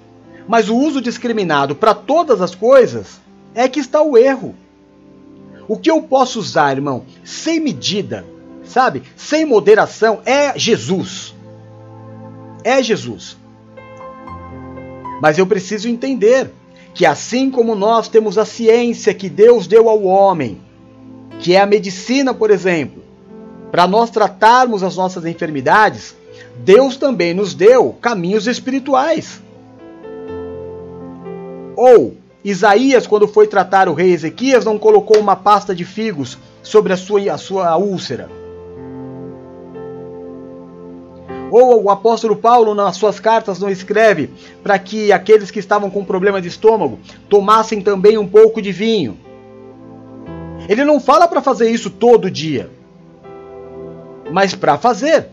Speaker 1: Mas o uso discriminado para todas as coisas é que está o erro. O que eu posso usar, irmão, sem medida, sabe? Sem moderação, é Jesus. É Jesus. Mas eu preciso entender que assim como nós temos a ciência que Deus deu ao homem, que é a medicina, por exemplo, para nós tratarmos as nossas enfermidades, Deus também nos deu caminhos espirituais. Ou Isaías, quando foi tratar o rei Ezequias, não colocou uma pasta de figos sobre a sua, a sua úlcera. Ou o apóstolo Paulo, nas suas cartas, não escreve para que aqueles que estavam com problema de estômago tomassem também um pouco de vinho. Ele não fala para fazer isso todo dia, mas para fazer.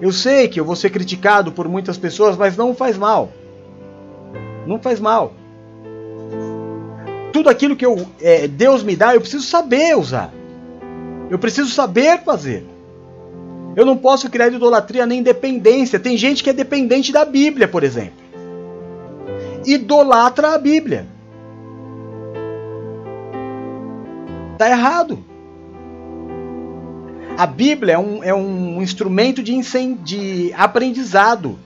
Speaker 1: Eu sei que eu vou ser criticado por muitas pessoas, mas não faz mal. Não faz mal. Tudo aquilo que eu, é, Deus me dá, eu preciso saber usar. Eu preciso saber fazer. Eu não posso criar idolatria nem dependência. Tem gente que é dependente da Bíblia, por exemplo. Idolatra a Bíblia. Está errado. A Bíblia é um, é um instrumento de, de aprendizado.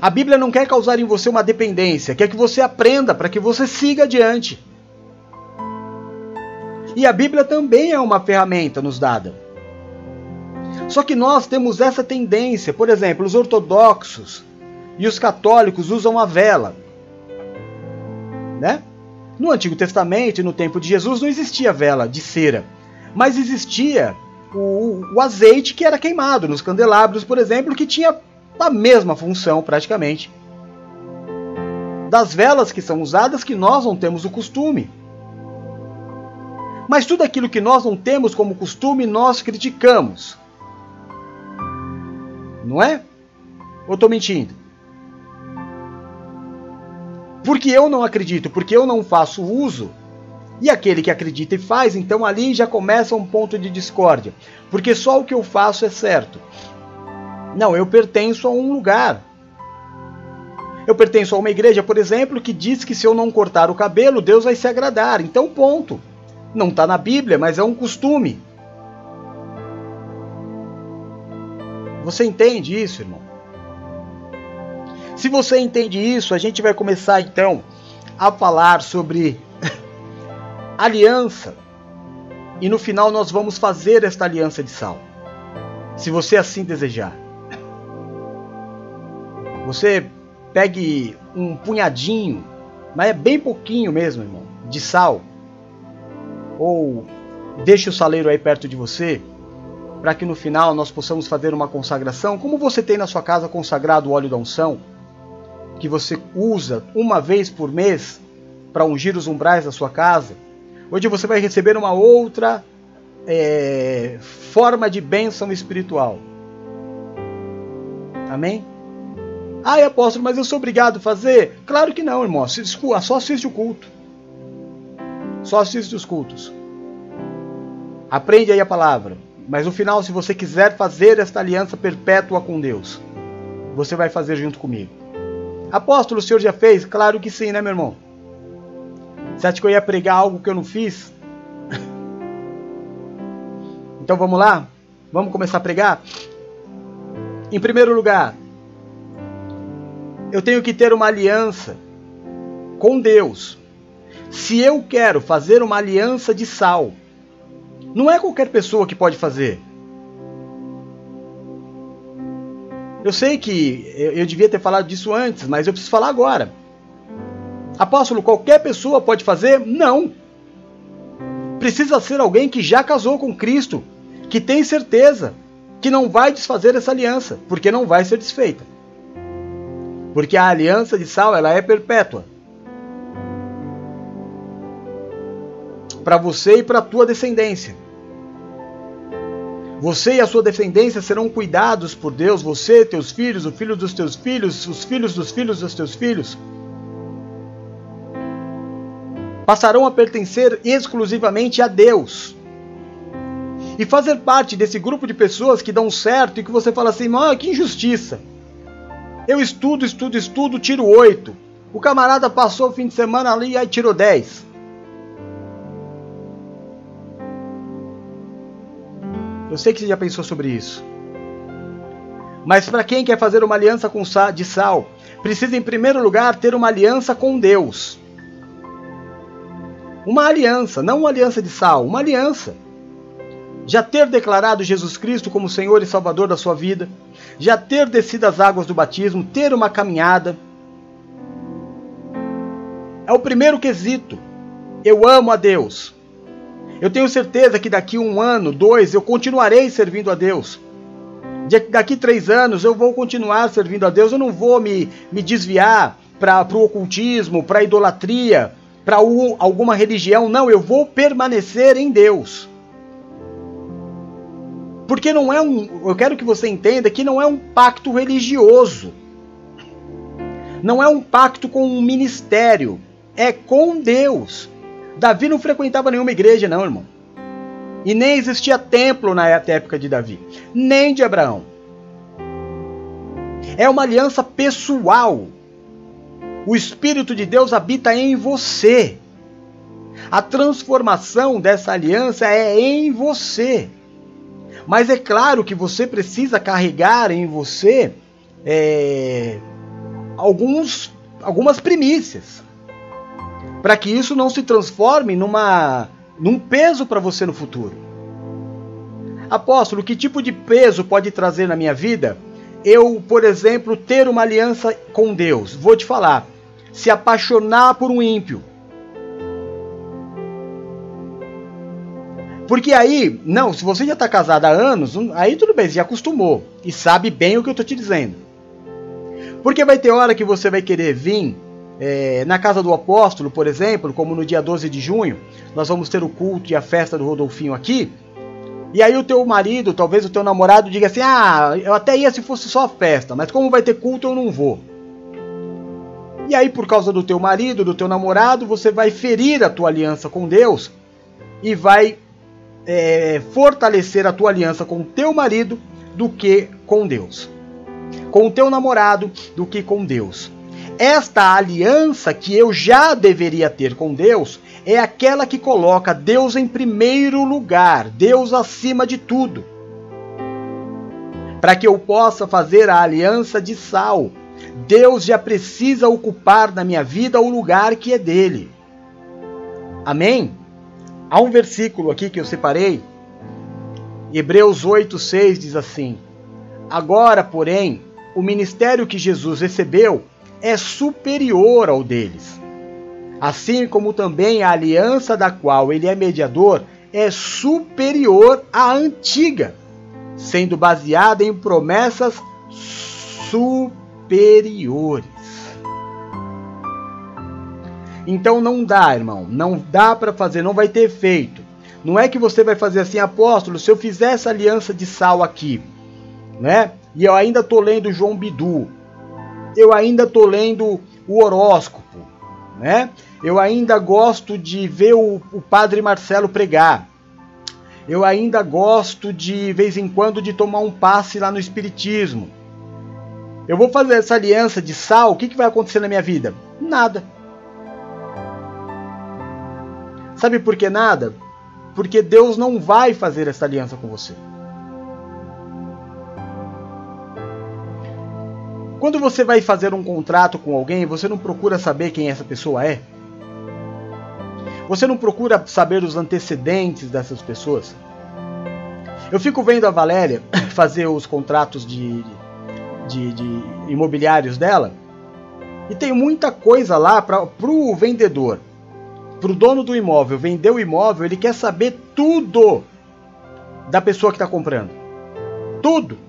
Speaker 1: A Bíblia não quer causar em você uma dependência, quer que você aprenda para que você siga adiante. E a Bíblia também é uma ferramenta nos dada. Só que nós temos essa tendência, por exemplo, os ortodoxos e os católicos usam a vela. Né? No Antigo Testamento no tempo de Jesus não existia vela de cera, mas existia o, o azeite que era queimado nos candelabros, por exemplo, que tinha a mesma função praticamente das velas que são usadas que nós não temos o costume. Mas tudo aquilo que nós não temos como costume, nós criticamos. Não é? Ou estou mentindo? Porque eu não acredito, porque eu não faço uso. E aquele que acredita e faz, então ali já começa um ponto de discórdia. Porque só o que eu faço é certo. Não, eu pertenço a um lugar. Eu pertenço a uma igreja, por exemplo, que diz que se eu não cortar o cabelo, Deus vai se agradar. Então, ponto. Não está na Bíblia, mas é um costume. Você entende isso, irmão? Se você entende isso, a gente vai começar então a falar sobre *laughs* aliança. E no final nós vamos fazer esta aliança de sal. Se você assim desejar. Você pegue um punhadinho, mas é bem pouquinho mesmo, irmão, de sal ou deixe o saleiro aí perto de você, para que no final nós possamos fazer uma consagração, como você tem na sua casa consagrado o óleo da unção, que você usa uma vez por mês para ungir os umbrais da sua casa. Hoje você vai receber uma outra é, forma de bênção espiritual. Amém? Ai, apóstolo, mas eu sou obrigado a fazer? Claro que não, irmão. Só assiste o culto. Só assiste os cultos. Aprende aí a palavra. Mas no final, se você quiser fazer esta aliança perpétua com Deus, você vai fazer junto comigo. Apóstolo, o senhor já fez? Claro que sim, né, meu irmão? Você acha que eu ia pregar algo que eu não fiz? *laughs* então vamos lá? Vamos começar a pregar? Em primeiro lugar, eu tenho que ter uma aliança com Deus. Se eu quero fazer uma aliança de sal, não é qualquer pessoa que pode fazer. Eu sei que eu, devia ter falado disso antes, mas eu preciso falar agora. Apóstolo, qualquer pessoa pode fazer? Não. Precisa ser alguém que já casou com Cristo, que tem certeza que não vai desfazer essa aliança, porque não vai ser desfeita. Porque a aliança de sal, ela é perpétua. Para você e para a tua descendência. Você e a sua descendência serão cuidados por Deus, você, teus filhos, o filho dos teus filhos, os filhos dos filhos dos teus filhos. Passarão a pertencer exclusivamente a Deus. E fazer parte desse grupo de pessoas que dão certo e que você fala assim: ah, que injustiça. Eu estudo, estudo, estudo, tiro oito. O camarada passou o fim de semana ali e aí tirou 10. Eu sei que você já pensou sobre isso. Mas para quem quer fazer uma aliança com de sal, precisa em primeiro lugar ter uma aliança com Deus. Uma aliança, não uma aliança de sal, uma aliança. Já ter declarado Jesus Cristo como Senhor e Salvador da sua vida, já ter descido as águas do batismo, ter uma caminhada. É o primeiro quesito. Eu amo a Deus. Eu tenho certeza que daqui um ano, dois, eu continuarei servindo a Deus. Daqui três anos eu vou continuar servindo a Deus. Eu não vou me, me desviar para o ocultismo, para a idolatria, para alguma religião. Não, eu vou permanecer em Deus. Porque não é um. Eu quero que você entenda que não é um pacto religioso. Não é um pacto com um ministério. É com Deus. Davi não frequentava nenhuma igreja, não, irmão. E nem existia templo na época de Davi, nem de Abraão. É uma aliança pessoal o Espírito de Deus habita em você. A transformação dessa aliança é em você. Mas é claro que você precisa carregar em você é, alguns, algumas primícias. Para que isso não se transforme numa, num peso para você no futuro. Apóstolo, que tipo de peso pode trazer na minha vida? Eu, por exemplo, ter uma aliança com Deus. Vou te falar se apaixonar por um ímpio. Porque aí, não, se você já está casado há anos, aí tudo bem, você já acostumou e sabe bem o que eu estou te dizendo. Porque vai ter hora que você vai querer vir é, na casa do apóstolo, por exemplo, como no dia 12 de junho, nós vamos ter o culto e a festa do Rodolfinho aqui. E aí o teu marido, talvez o teu namorado, diga assim: Ah, eu até ia se fosse só festa, mas como vai ter culto eu não vou. E aí, por causa do teu marido, do teu namorado, você vai ferir a tua aliança com Deus e vai é, fortalecer a tua aliança com o teu marido do que com Deus. Com o teu namorado do que com Deus. Esta aliança que eu já deveria ter com Deus é aquela que coloca Deus em primeiro lugar, Deus acima de tudo. Para que eu possa fazer a aliança de sal, Deus já precisa ocupar na minha vida o lugar que é dele. Amém? Há um versículo aqui que eu separei. Hebreus 8:6 diz assim: Agora, porém, o ministério que Jesus recebeu é superior ao deles. Assim como também a aliança da qual ele é mediador é superior à antiga, sendo baseada em promessas superiores. Então não dá, irmão, não dá para fazer, não vai ter efeito. Não é que você vai fazer assim, apóstolo, se eu fizer essa aliança de sal aqui, né? E eu ainda tô lendo João Bidu, eu ainda tô lendo o horóscopo, né? Eu ainda gosto de ver o, o padre Marcelo pregar. Eu ainda gosto de vez em quando de tomar um passe lá no espiritismo. Eu vou fazer essa aliança de sal, o que, que vai acontecer na minha vida? Nada. Sabe por que nada? Porque Deus não vai fazer essa aliança com você. Quando você vai fazer um contrato com alguém, você não procura saber quem essa pessoa é. Você não procura saber os antecedentes dessas pessoas. Eu fico vendo a Valéria *coughs* fazer os contratos de, de, de imobiliários dela. E tem muita coisa lá para o vendedor, para o dono do imóvel vender o imóvel, ele quer saber tudo da pessoa que está comprando. Tudo.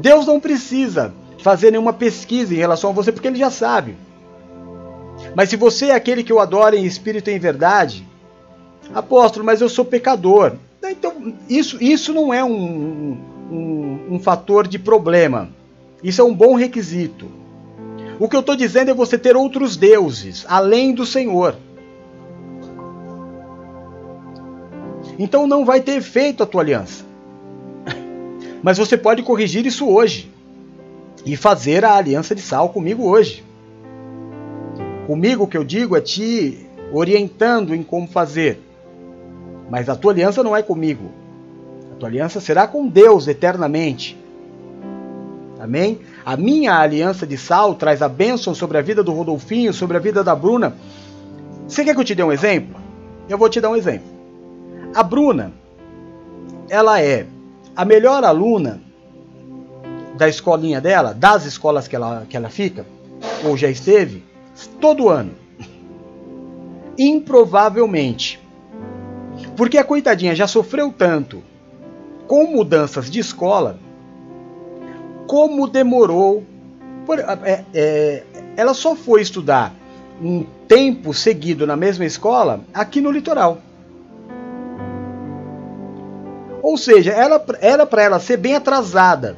Speaker 1: Deus não precisa fazer nenhuma pesquisa em relação a você, porque ele já sabe. Mas se você é aquele que eu adoro em espírito e em verdade, apóstolo, mas eu sou pecador. Então, isso, isso não é um, um, um fator de problema. Isso é um bom requisito. O que eu estou dizendo é você ter outros deuses, além do Senhor. Então não vai ter efeito a tua aliança. Mas você pode corrigir isso hoje. e fazer a aliança de sal comigo hoje. Comigo o que eu digo é te orientando em como fazer. Mas a tua aliança não é comigo. A tua aliança será com Deus eternamente. Amém? A minha aliança de sal traz a bênção sobre a vida do Rodolfinho, sobre a vida da Bruna. Você quer que eu te dê um exemplo? Eu vou te dar um exemplo. A Bruna, ela é a melhor aluna da escolinha dela, das escolas que ela, que ela fica, ou já esteve, todo ano. Improvavelmente. Porque a coitadinha já sofreu tanto com mudanças de escola, como demorou. Por, é, é, ela só foi estudar um tempo seguido na mesma escola aqui no litoral. Ou seja, era, era para ela ser bem atrasada.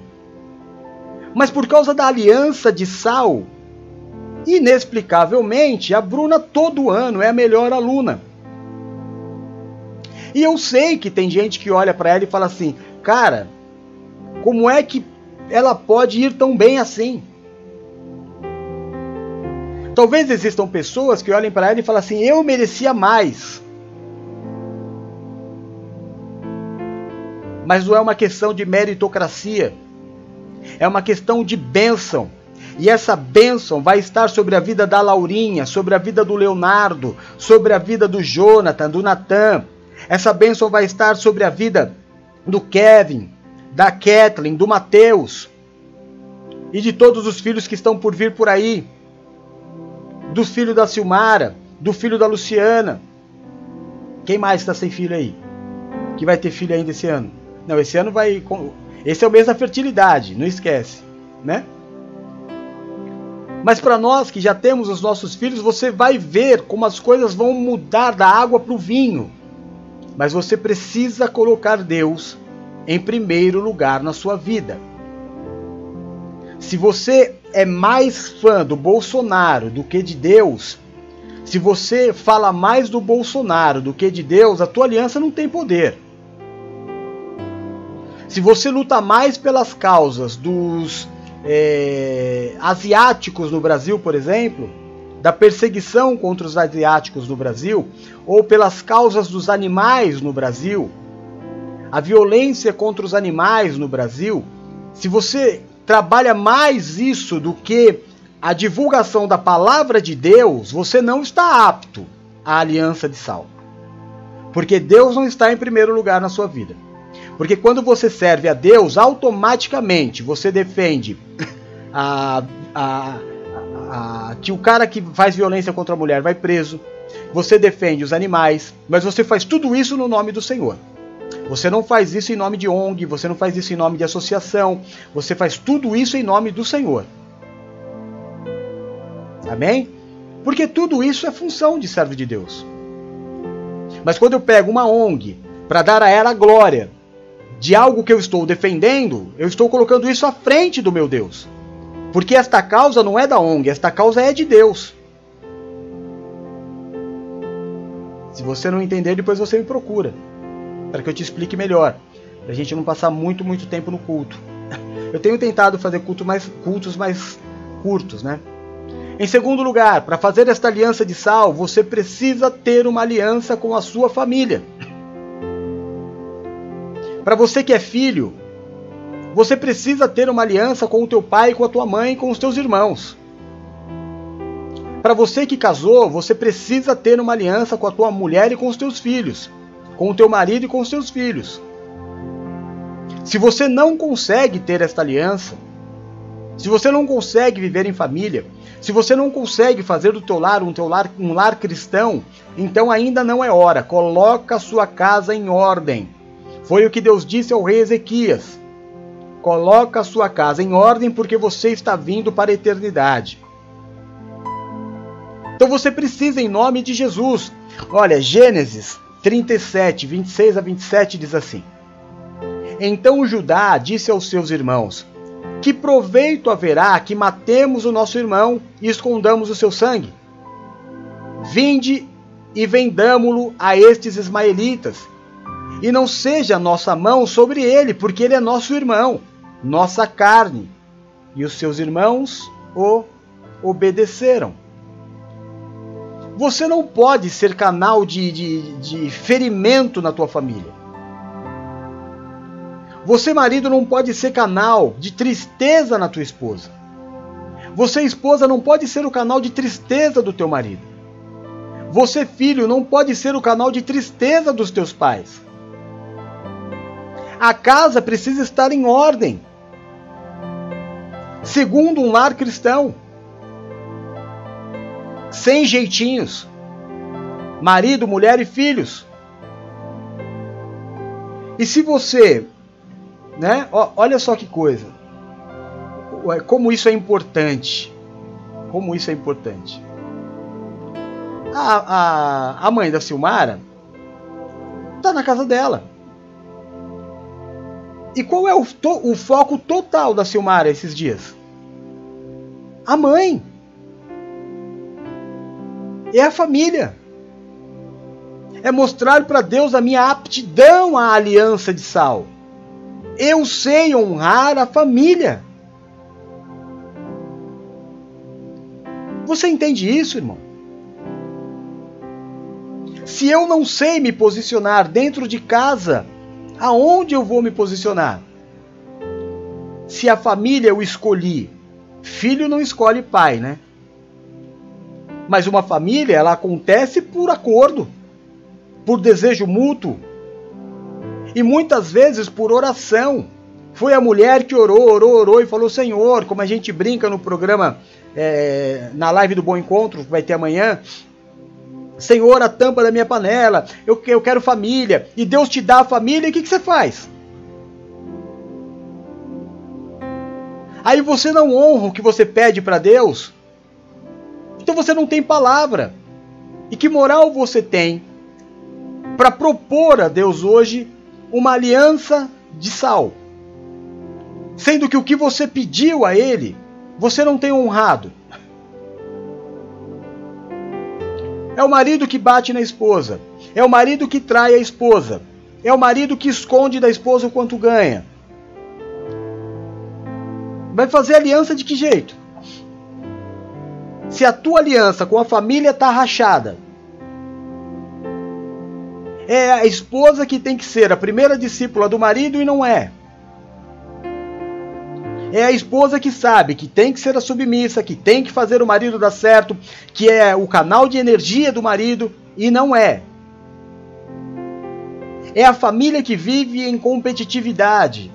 Speaker 1: Mas por causa da aliança de sal, inexplicavelmente, a Bruna todo ano é a melhor aluna. E eu sei que tem gente que olha para ela e fala assim: "Cara, como é que ela pode ir tão bem assim?" Talvez existam pessoas que olhem para ela e falem assim: "Eu merecia mais." Mas não é uma questão de meritocracia. É uma questão de bênção. E essa bênção vai estar sobre a vida da Laurinha, sobre a vida do Leonardo, sobre a vida do Jonathan, do Natan. Essa bênção vai estar sobre a vida do Kevin, da Kathleen, do Mateus e de todos os filhos que estão por vir por aí. Do filho da Silmara, do filho da Luciana. Quem mais está sem filho aí? Que vai ter filho ainda esse ano? Não, esse ano vai. Esse é o mês da fertilidade, não esquece, né? Mas para nós que já temos os nossos filhos, você vai ver como as coisas vão mudar da água para o vinho. Mas você precisa colocar Deus em primeiro lugar na sua vida. Se você é mais fã do Bolsonaro do que de Deus, se você fala mais do Bolsonaro do que de Deus, a tua aliança não tem poder. Se você luta mais pelas causas dos é, asiáticos no Brasil, por exemplo, da perseguição contra os asiáticos no Brasil, ou pelas causas dos animais no Brasil, a violência contra os animais no Brasil, se você trabalha mais isso do que a divulgação da palavra de Deus, você não está apto à aliança de sal. Porque Deus não está em primeiro lugar na sua vida. Porque quando você serve a Deus, automaticamente você defende *laughs* a, a, a, que o cara que faz violência contra a mulher vai preso, você defende os animais, mas você faz tudo isso no nome do Senhor. Você não faz isso em nome de ONG, você não faz isso em nome de associação, você faz tudo isso em nome do Senhor. Amém? Porque tudo isso é função de servo de Deus. Mas quando eu pego uma ONG para dar a ela glória de algo que eu estou defendendo, eu estou colocando isso à frente do meu Deus. Porque esta causa não é da ONG, esta causa é de Deus. Se você não entender, depois você me procura, para que eu te explique melhor, para a gente não passar muito, muito tempo no culto. *laughs* Eu tenho tentado fazer culto mais, cultos mais curtos, né? Em segundo lugar, para fazer esta aliança de sal, você precisa ter uma aliança com a sua família. Para você que é filho, você precisa ter uma aliança com o teu pai, com a tua mãe, com os teus irmãos. Para você que casou, você precisa ter uma aliança com a tua mulher e com os teus filhos, com o teu marido e com os teus filhos. Se você não consegue ter esta aliança, se você não consegue viver em família, se você não consegue fazer do teu lar um teu lar um lar cristão, então ainda não é hora. Coloca a sua casa em ordem. Foi o que Deus disse ao rei Ezequias. Coloca a sua casa em ordem porque você está vindo para a eternidade. Então você precisa, em nome de Jesus. Olha, Gênesis 37, 26 a 27 diz assim: Então Judá disse aos seus irmãos: Que proveito haverá que matemos o nosso irmão e escondamos o seu sangue? Vinde e vendamo-lo a estes ismaelitas, e não seja nossa mão sobre ele, porque ele é nosso irmão nossa carne. e os seus irmãos o obedeceram. Você não pode ser canal de, de, de ferimento na tua família. Você, marido, não pode ser canal de tristeza na tua esposa. Você, esposa, não pode ser o canal de tristeza do teu marido. Você, filho, não pode ser o canal de tristeza dos teus pais. A casa precisa estar em ordem, segundo um lar cristão sem jeitinhos. Marido, mulher e filhos. E se você, né? Olha só que coisa. Como isso é importante. Como isso é importante. A, a, a mãe da Silmara tá na casa dela. E qual é o, to, o foco total da Silmara esses dias? A mãe é a família. É mostrar para Deus a minha aptidão à aliança de sal. Eu sei honrar a família. Você entende isso, irmão? Se eu não sei me posicionar dentro de casa, aonde eu vou me posicionar? Se a família eu escolhi, filho não escolhe pai, né? Mas uma família, ela acontece por acordo, por desejo mútuo e muitas vezes por oração. Foi a mulher que orou, orou, orou e falou: Senhor, como a gente brinca no programa, é, na live do Bom Encontro, que vai ter amanhã. Senhor, a tampa da minha panela, eu, eu quero família, e Deus te dá a família, e o que, que você faz? Aí você não honra o que você pede para Deus, então você não tem palavra. E que moral você tem para propor a Deus hoje uma aliança de sal? Sendo que o que você pediu a Ele, você não tem honrado. É o marido que bate na esposa. É o marido que trai a esposa. É o marido que esconde da esposa o quanto ganha. Vai fazer aliança de que jeito? se a tua aliança com a família está rachada, é a esposa que tem que ser a primeira discípula do marido e não é. É a esposa que sabe que tem que ser a submissa, que tem que fazer o marido dar certo, que é o canal de energia do marido e não é. É a família que vive em competitividade.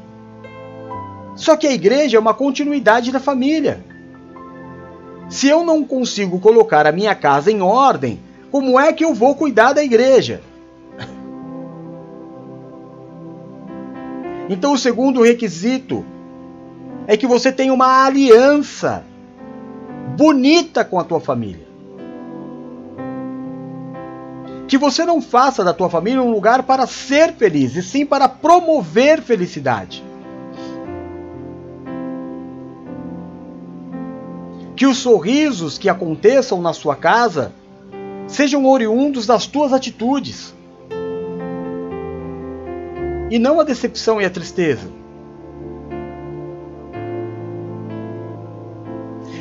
Speaker 1: Só que a igreja é uma continuidade da família. Se eu não consigo colocar a minha casa em ordem, como é que eu vou cuidar da igreja? *laughs* Então, o segundo requisito é que você tenha uma aliança bonita com a tua família. Que você não faça da tua família um lugar para ser feliz, e sim para promover felicidade. que os sorrisos que aconteçam na sua casa sejam oriundos das tuas atitudes e não a decepção e a tristeza.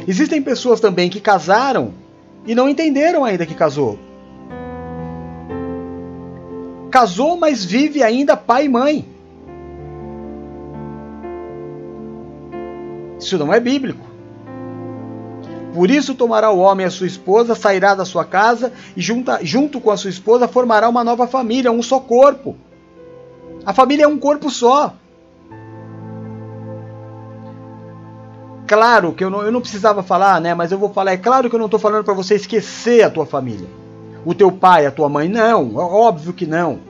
Speaker 1: Existem pessoas também que casaram e não entenderam ainda que casou. Casou, mas vive ainda pai e mãe. Isso não é bíblico. Por isso tomará o homem a sua esposa, sairá da sua casa e junta, junto com a sua esposa formará uma nova família, um só corpo. A família é um corpo só. Claro que eu não, eu não precisava falar, né? Mas eu vou falar. É claro que eu não estou falando para você esquecer a tua família. O teu pai, a tua mãe. Não, óbvio que não.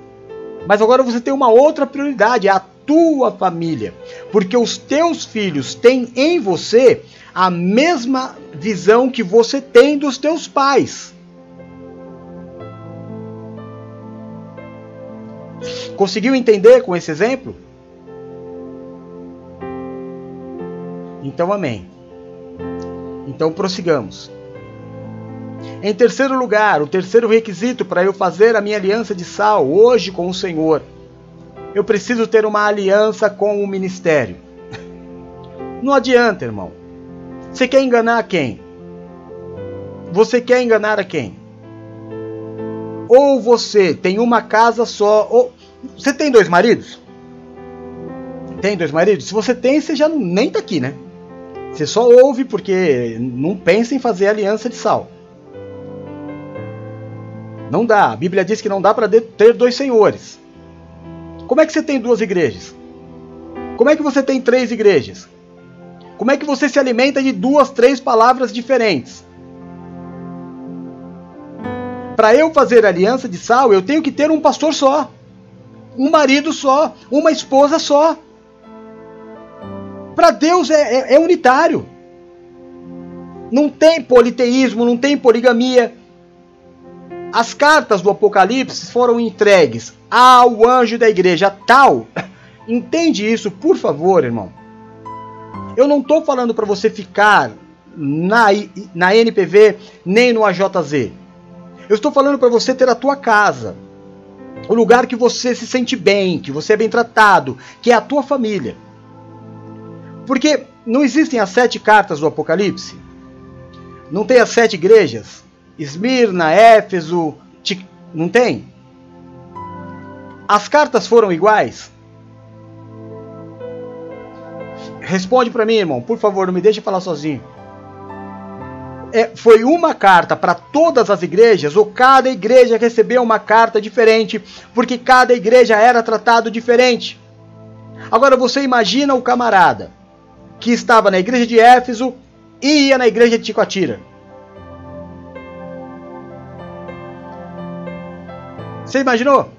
Speaker 1: Mas agora você tem uma outra prioridade, é a tua família. Porque os teus filhos têm em você a mesma visão que você tem dos teus pais. Conseguiu entender com esse exemplo? Então, amém. Então, prossigamos. Em terceiro lugar, o terceiro requisito para eu fazer a minha aliança de sal hoje com o Senhor, eu preciso ter uma aliança com o ministério. *laughs* Não adianta, irmão. Você quer enganar quem? Você quer enganar a quem? Ou você tem uma casa só, ou você tem dois maridos? Tem dois maridos? Se você tem, você já nem tá aqui, né? Você só ouve porque não pensa em fazer aliança de sal. Não dá. A Bíblia diz que não dá para ter dois senhores. Como é que você tem duas igrejas? Como é que você tem três igrejas? Como é que você se alimenta de duas, três palavras diferentes? Para eu fazer aliança de sal, eu tenho que ter um pastor só, um marido só, uma esposa só. Para Deus é, é, é unitário. Não tem politeísmo, não tem poligamia. As cartas do Apocalipse foram entregues ao anjo da igreja tal. *laughs* Entende isso, por favor, irmão. Eu não estou falando para você ficar na, na NPV nem no AJZ. Eu estou falando para você ter a tua casa. O lugar que você se sente bem, que você é bem tratado, que é a tua família. Porque não existem as sete cartas do Apocalipse? Não tem as sete igrejas? Esmirna, Éfeso, Tic... não tem? As cartas foram iguais? Responde para mim, irmão, por favor, não me deixe falar sozinho. É, foi uma carta para todas as igrejas, ou cada igreja recebeu uma carta diferente, porque cada igreja era tratado diferente. Agora você imagina o camarada que estava na igreja de Éfeso e ia na igreja de Ticoatira. Você imaginou?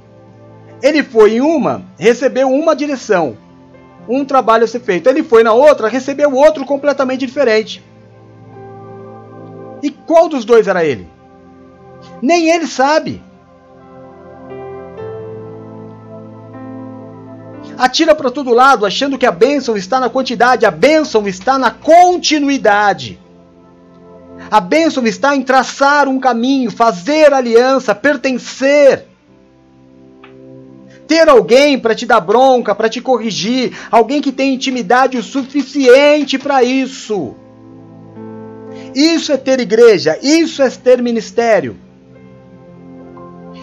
Speaker 1: Ele foi em uma, recebeu uma direção, um trabalho a ser feito. Ele foi na outra, recebeu outro completamente diferente. E qual dos dois era ele? Nem ele sabe. Atira para todo lado, achando que a bênção está na quantidade, a bênção está na continuidade. A bênção está em traçar um caminho, fazer aliança, pertencer ter alguém para te dar bronca, para te corrigir, alguém que tem intimidade o suficiente para isso. Isso é ter igreja, isso é ter ministério.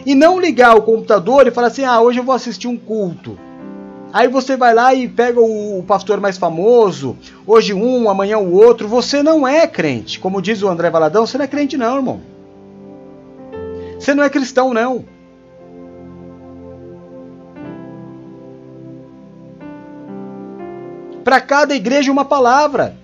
Speaker 1: E não ligar o computador e falar assim: ah, hoje eu vou assistir um culto. Aí você vai lá e pega o pastor mais famoso, hoje um, amanhã o outro. Você não é crente. Como diz o André Valadão, você não é crente, não, irmão. Você não é cristão, não. Para cada igreja uma palavra.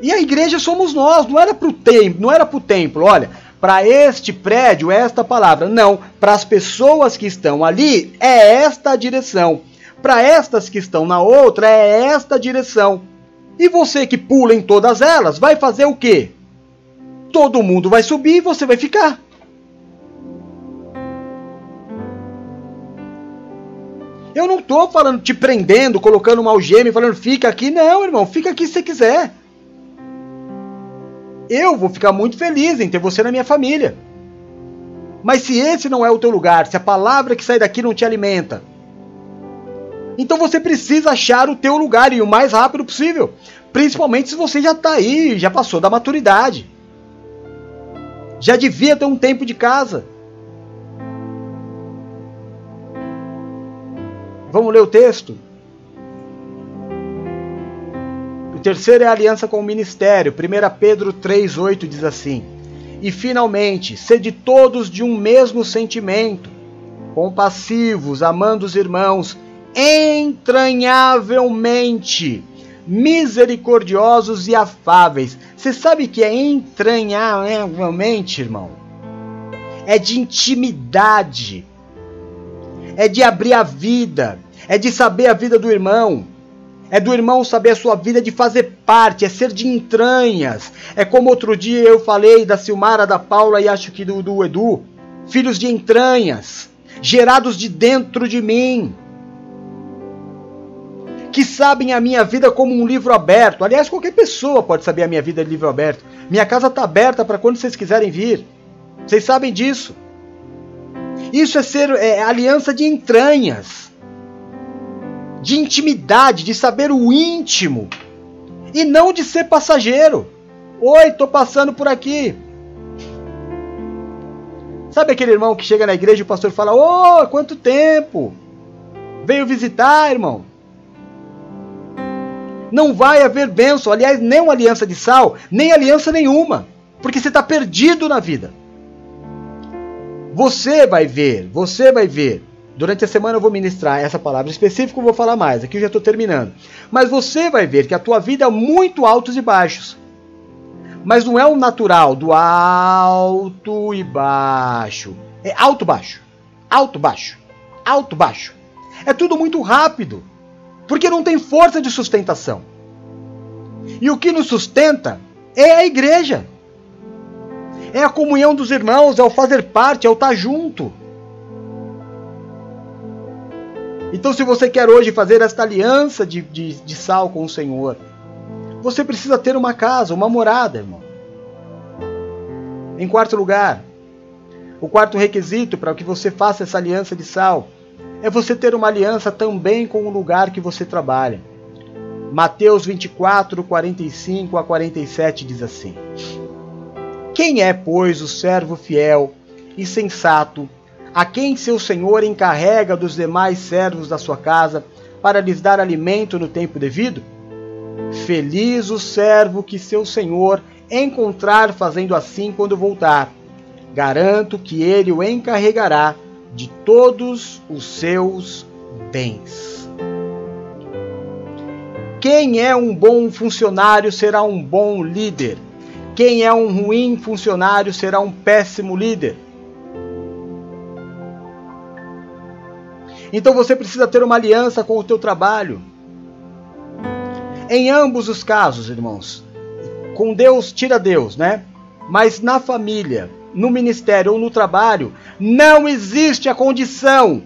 Speaker 1: E a igreja somos nós, não era para o templo, não era para o templo. Olha, para este prédio esta palavra. Não, para as pessoas que estão ali é esta a direção. Para estas que estão na outra é esta direção. E você que pula em todas elas vai fazer o quê? Todo mundo vai subir e você vai ficar. Eu não tô falando te prendendo, colocando uma algema e falando fica aqui. Não, irmão, fica aqui se você quiser. Eu vou ficar muito feliz em ter você na minha família. Mas se esse não é o teu lugar, se a palavra que sai daqui não te alimenta, então você precisa achar o teu lugar e o mais rápido possível. Principalmente se você já está aí, já passou da maturidade. Já devia ter um tempo de casa. Vamos ler o texto? O terceiro é a aliança com o ministério. 1 Pedro 3,8 diz assim: E finalmente, sede todos de um mesmo sentimento, compassivos, amando os irmãos, entranhavelmente, misericordiosos e afáveis. Você sabe que é entranhavelmente, irmão? É de intimidade, é de abrir a vida, é de saber a vida do irmão. É do irmão saber a sua vida, de fazer parte, é ser de entranhas. É como outro dia eu falei da Silmara, da Paula e acho que do, do Edu. Filhos de entranhas, gerados de dentro de mim. Que sabem a minha vida como um livro aberto. Aliás, qualquer pessoa pode saber a minha vida de livro aberto. Minha casa está aberta para quando vocês quiserem vir. Vocês sabem disso. Isso é ser é, aliança de entranhas de intimidade, de saber o íntimo. E não de ser passageiro. Oi, tô passando por aqui. Sabe aquele irmão que chega na igreja e o pastor fala: Ô, oh, quanto tempo! Veio visitar, irmão. Não vai haver bênção, aliás, nem uma aliança de sal, nem aliança nenhuma, porque você está perdido na vida. Você vai ver, você vai ver. Durante a semana eu vou ministrar essa palavra específica, eu vou falar mais, aqui eu já estou terminando. Mas você vai ver que a tua vida é muito altos e baixos. Mas não é o natural do alto e baixo. É alto baixo. Alto baixo. Alto baixo. É tudo muito rápido. Porque não tem força de sustentação. E o que nos sustenta é a igreja. É a comunhão dos irmãos, é o fazer parte, é o estar junto. Então, se você quer hoje fazer esta aliança de, de, de sal com o Senhor, você precisa ter uma casa, uma morada, irmão. Em quarto lugar, o quarto requisito para que você faça essa aliança de sal é você ter uma aliança também com o lugar que você trabalha. Mateus 24, 45 a 47 diz assim: Quem é, pois, o servo fiel e sensato, a quem seu senhor encarrega dos demais servos da sua casa para lhes dar alimento no tempo devido? Feliz o servo que seu senhor encontrar fazendo assim quando voltar. Garanto que ele o encarregará de todos os seus bens. Quem é um bom funcionário será um bom líder. Quem é um ruim funcionário será um péssimo líder. Então você precisa ter uma aliança com o teu trabalho. Em ambos os casos, irmãos, com Deus tira Deus, né? Mas na família, no ministério ou no trabalho, não existe a condição.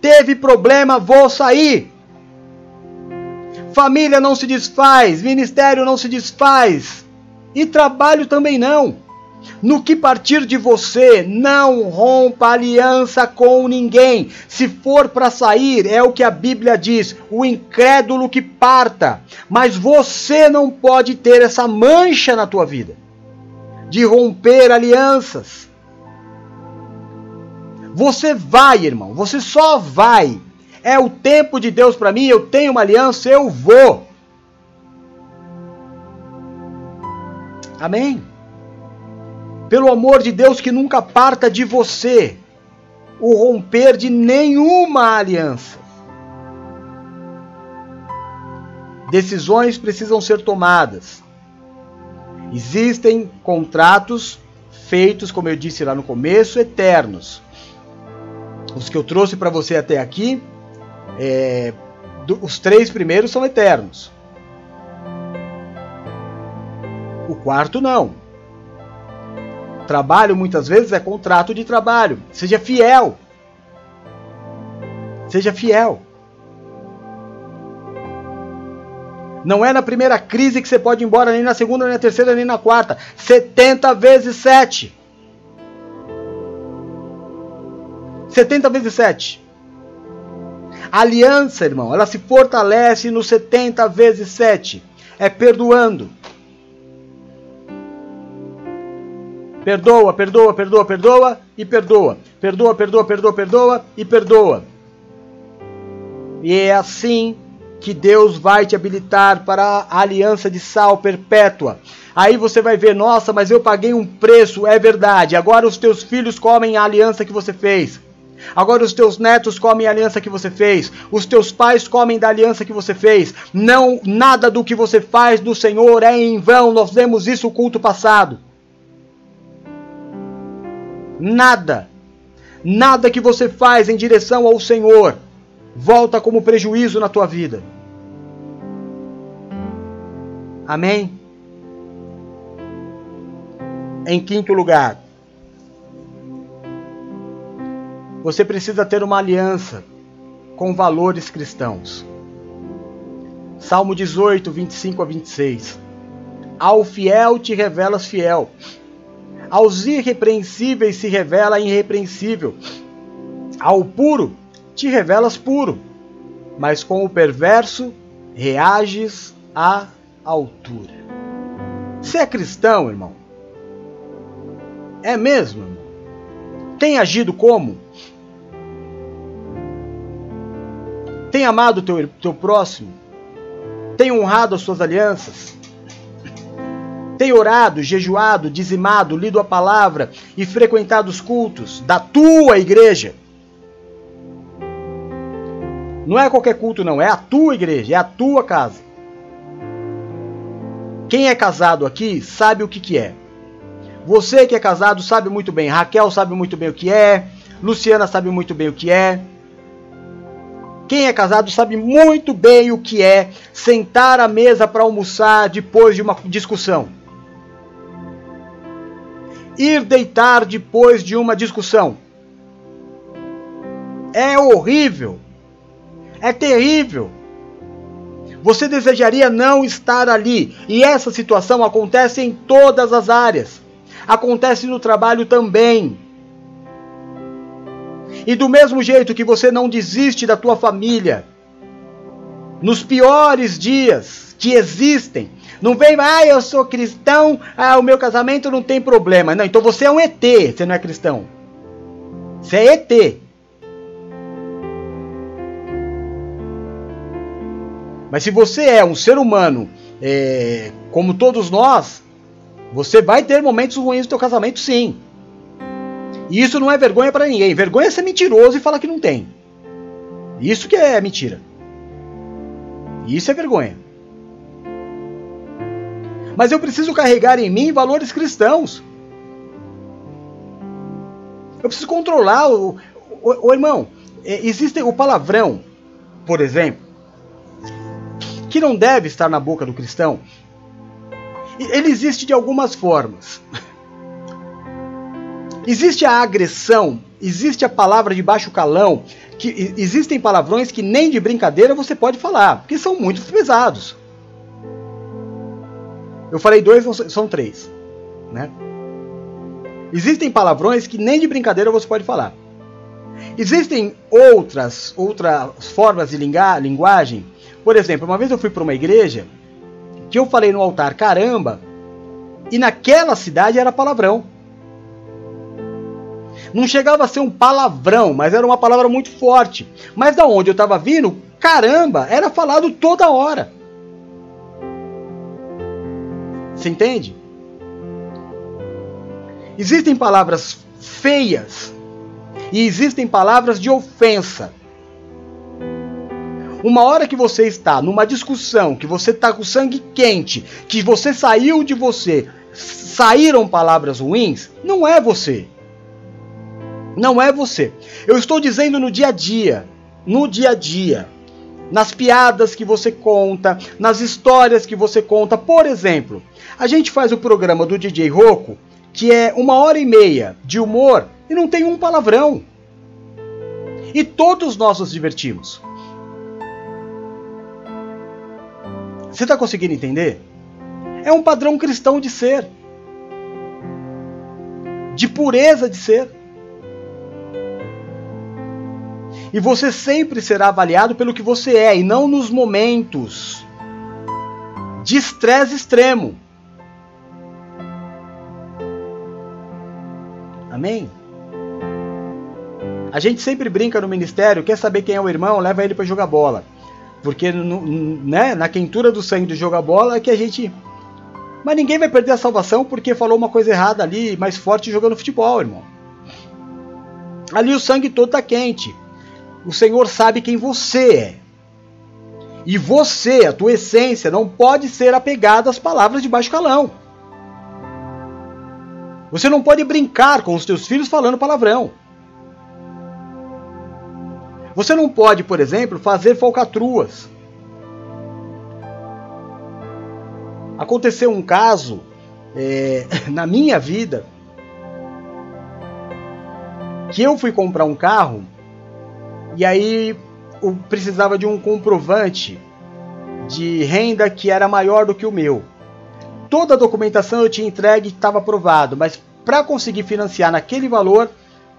Speaker 1: Teve problema, vou sair. Família não se desfaz, ministério não se desfaz, e trabalho também não. No que partir de você, não rompa aliança com ninguém. Se for para sair, é o que a Bíblia diz: o incrédulo que parta. Mas você não pode ter essa mancha na tua vida de romper alianças. Você vai, irmão, você só vai. É o tempo de Deus para mim, eu tenho uma aliança, eu vou. Amém? Pelo amor de Deus, que nunca parta de você o romper de nenhuma aliança. Decisões precisam ser tomadas. Existem contratos feitos, como eu disse lá no começo, eternos. Os que eu trouxe para você até aqui, é, do, os três primeiros são eternos. O quarto não. Trabalho muitas vezes é contrato de trabalho. Seja fiel. Seja fiel. Não é na primeira crise que você pode ir embora, nem na segunda, nem na terceira, nem na quarta. 70 vezes 7. 70 vezes 7. A aliança, irmão, ela se fortalece no 70 vezes 7. É perdoando. Perdoa, perdoa, perdoa, perdoa e perdoa. Perdoa, perdoa, perdoa, perdoa e perdoa. E é assim que Deus vai te habilitar para a aliança de sal perpétua. Aí você vai ver, nossa, mas eu paguei um preço, é verdade. Agora os teus filhos comem a aliança que você fez. Agora os teus netos comem a aliança que você fez, os teus pais comem da aliança que você fez. Não, nada do que você faz do Senhor é em vão. Nós vemos isso no culto passado. Nada. Nada que você faz em direção ao Senhor volta como prejuízo na tua vida. Amém? Em quinto lugar, você precisa ter uma aliança com valores cristãos. Salmo 18, 25 a 26. Ao fiel te revelas fiel, aos irrepreensíveis se revela irrepreensível, ao puro te revelas puro, mas com o perverso reages a altura. Você é cristão, irmão? É mesmo? Tem agido como? Tem amado teu, teu próximo? Tem honrado as suas alianças? Tem orado, jejuado, dizimado, lido a palavra e frequentado os cultos da tua igreja? Não é qualquer culto, não, é a tua igreja, é a tua casa. Quem é casado aqui sabe o que, que é. Você que é casado sabe muito bem. Raquel sabe muito bem o que é. Luciana sabe muito bem o que é. Quem é casado sabe muito bem o que é sentar à mesa para almoçar depois de uma discussão. Ir deitar depois de uma discussão. É horrível. É terrível. Você desejaria não estar ali. E essa situação acontece em todas as áreas. Acontece no trabalho também. E do mesmo jeito que você não desiste da tua família, nos piores dias que existem, não vem, ah, eu sou cristão, ah, o meu casamento não tem problema. Não, então você é um ET, você não é cristão. Você é ET. Mas se você é um ser humano, é, como todos nós, você vai ter momentos ruins no teu casamento, sim. E isso não é vergonha para ninguém. Vergonha é ser mentiroso e falar que não tem. Isso que é mentira. Isso é vergonha. Mas eu preciso carregar em mim valores cristãos. Eu preciso controlar o, o, o irmão. É, existe o palavrão, por exemplo que não deve estar na boca do cristão, ele existe de algumas formas. Existe a agressão, existe a palavra de baixo calão, que existem palavrões que nem de brincadeira você pode falar, porque são muito pesados. Eu falei dois, são três, né? Existem palavrões que nem de brincadeira você pode falar. Existem outras outras formas de linguagem por exemplo, uma vez eu fui para uma igreja que eu falei no altar caramba e naquela cidade era palavrão. Não chegava a ser um palavrão, mas era uma palavra muito forte. Mas da onde eu estava vindo, caramba, era falado toda hora. Você entende? Existem palavras feias e existem palavras de ofensa. Uma hora que você está numa discussão, que você está com sangue quente, que você saiu de você, saíram palavras ruins, não é você. Não é você. Eu estou dizendo no dia a dia, no dia a dia, nas piadas que você conta, nas histórias que você conta. Por exemplo, a gente faz o programa do DJ Rocco, que é uma hora e meia de humor e não tem um palavrão. E todos nós nos divertimos. Você está conseguindo entender? É um padrão cristão de ser, de pureza de ser. E você sempre será avaliado pelo que você é e não nos momentos de estresse extremo. Amém? A gente sempre brinca no ministério, quer saber quem é o irmão, leva ele para jogar bola. Porque no, né, na quentura do sangue do jogo a bola é que a gente. Mas ninguém vai perder a salvação porque falou uma coisa errada ali, mais forte jogando futebol, irmão. Ali o sangue todo tá quente. O Senhor sabe quem você é. E você, a tua essência, não pode ser apegada às palavras de baixo calão. Você não pode brincar com os teus filhos falando palavrão. Você não pode, por exemplo, fazer falcatruas. Aconteceu um caso é, *laughs* na minha vida que eu fui comprar um carro e aí eu precisava de um comprovante de renda que era maior do que o meu. Toda a documentação eu tinha entregue estava aprovado, mas para conseguir financiar naquele valor,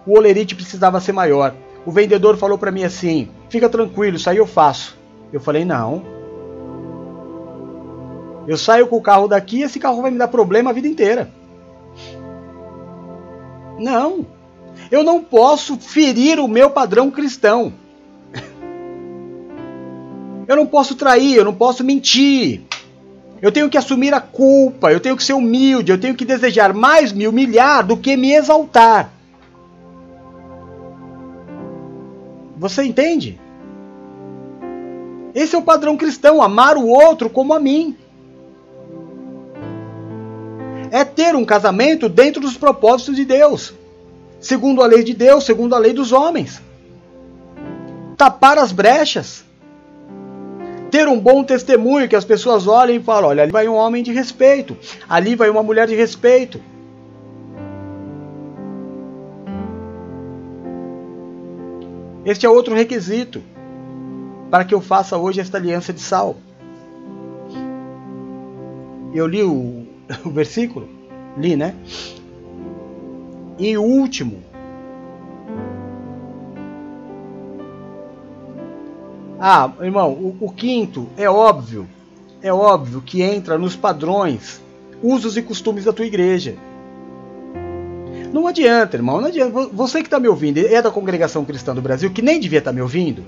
Speaker 1: o olerite precisava ser maior. O vendedor falou para mim assim: fica tranquilo, isso aí eu faço. Eu falei: não. Eu saio com o carro daqui esse carro vai me dar problema a vida inteira. Não. Eu não posso ferir o meu padrão cristão. *laughs* Eu não posso trair, eu não posso mentir. Eu tenho que assumir a culpa, eu tenho que ser humilde, eu tenho que desejar mais me humilhar do que me exaltar. Você entende? Esse é o padrão cristão, amar o outro como a mim. É ter um casamento dentro dos propósitos de Deus, segundo a lei de Deus, segundo a lei dos homens. Tapar as brechas ter um bom testemunho que as pessoas olhem e falam: olha, ali vai um homem de respeito, ali vai uma mulher de respeito. Este é outro requisito para que eu faça hoje esta aliança de sal. Eu li o, *laughs* o versículo, li, né? E o último, Ah, irmão, o, o quinto é óbvio, é óbvio que entra nos padrões, usos e costumes da tua igreja. Não adianta, irmão, não adianta. Você que está me ouvindo, é da congregação cristã do Brasil, que nem devia estar tá me ouvindo.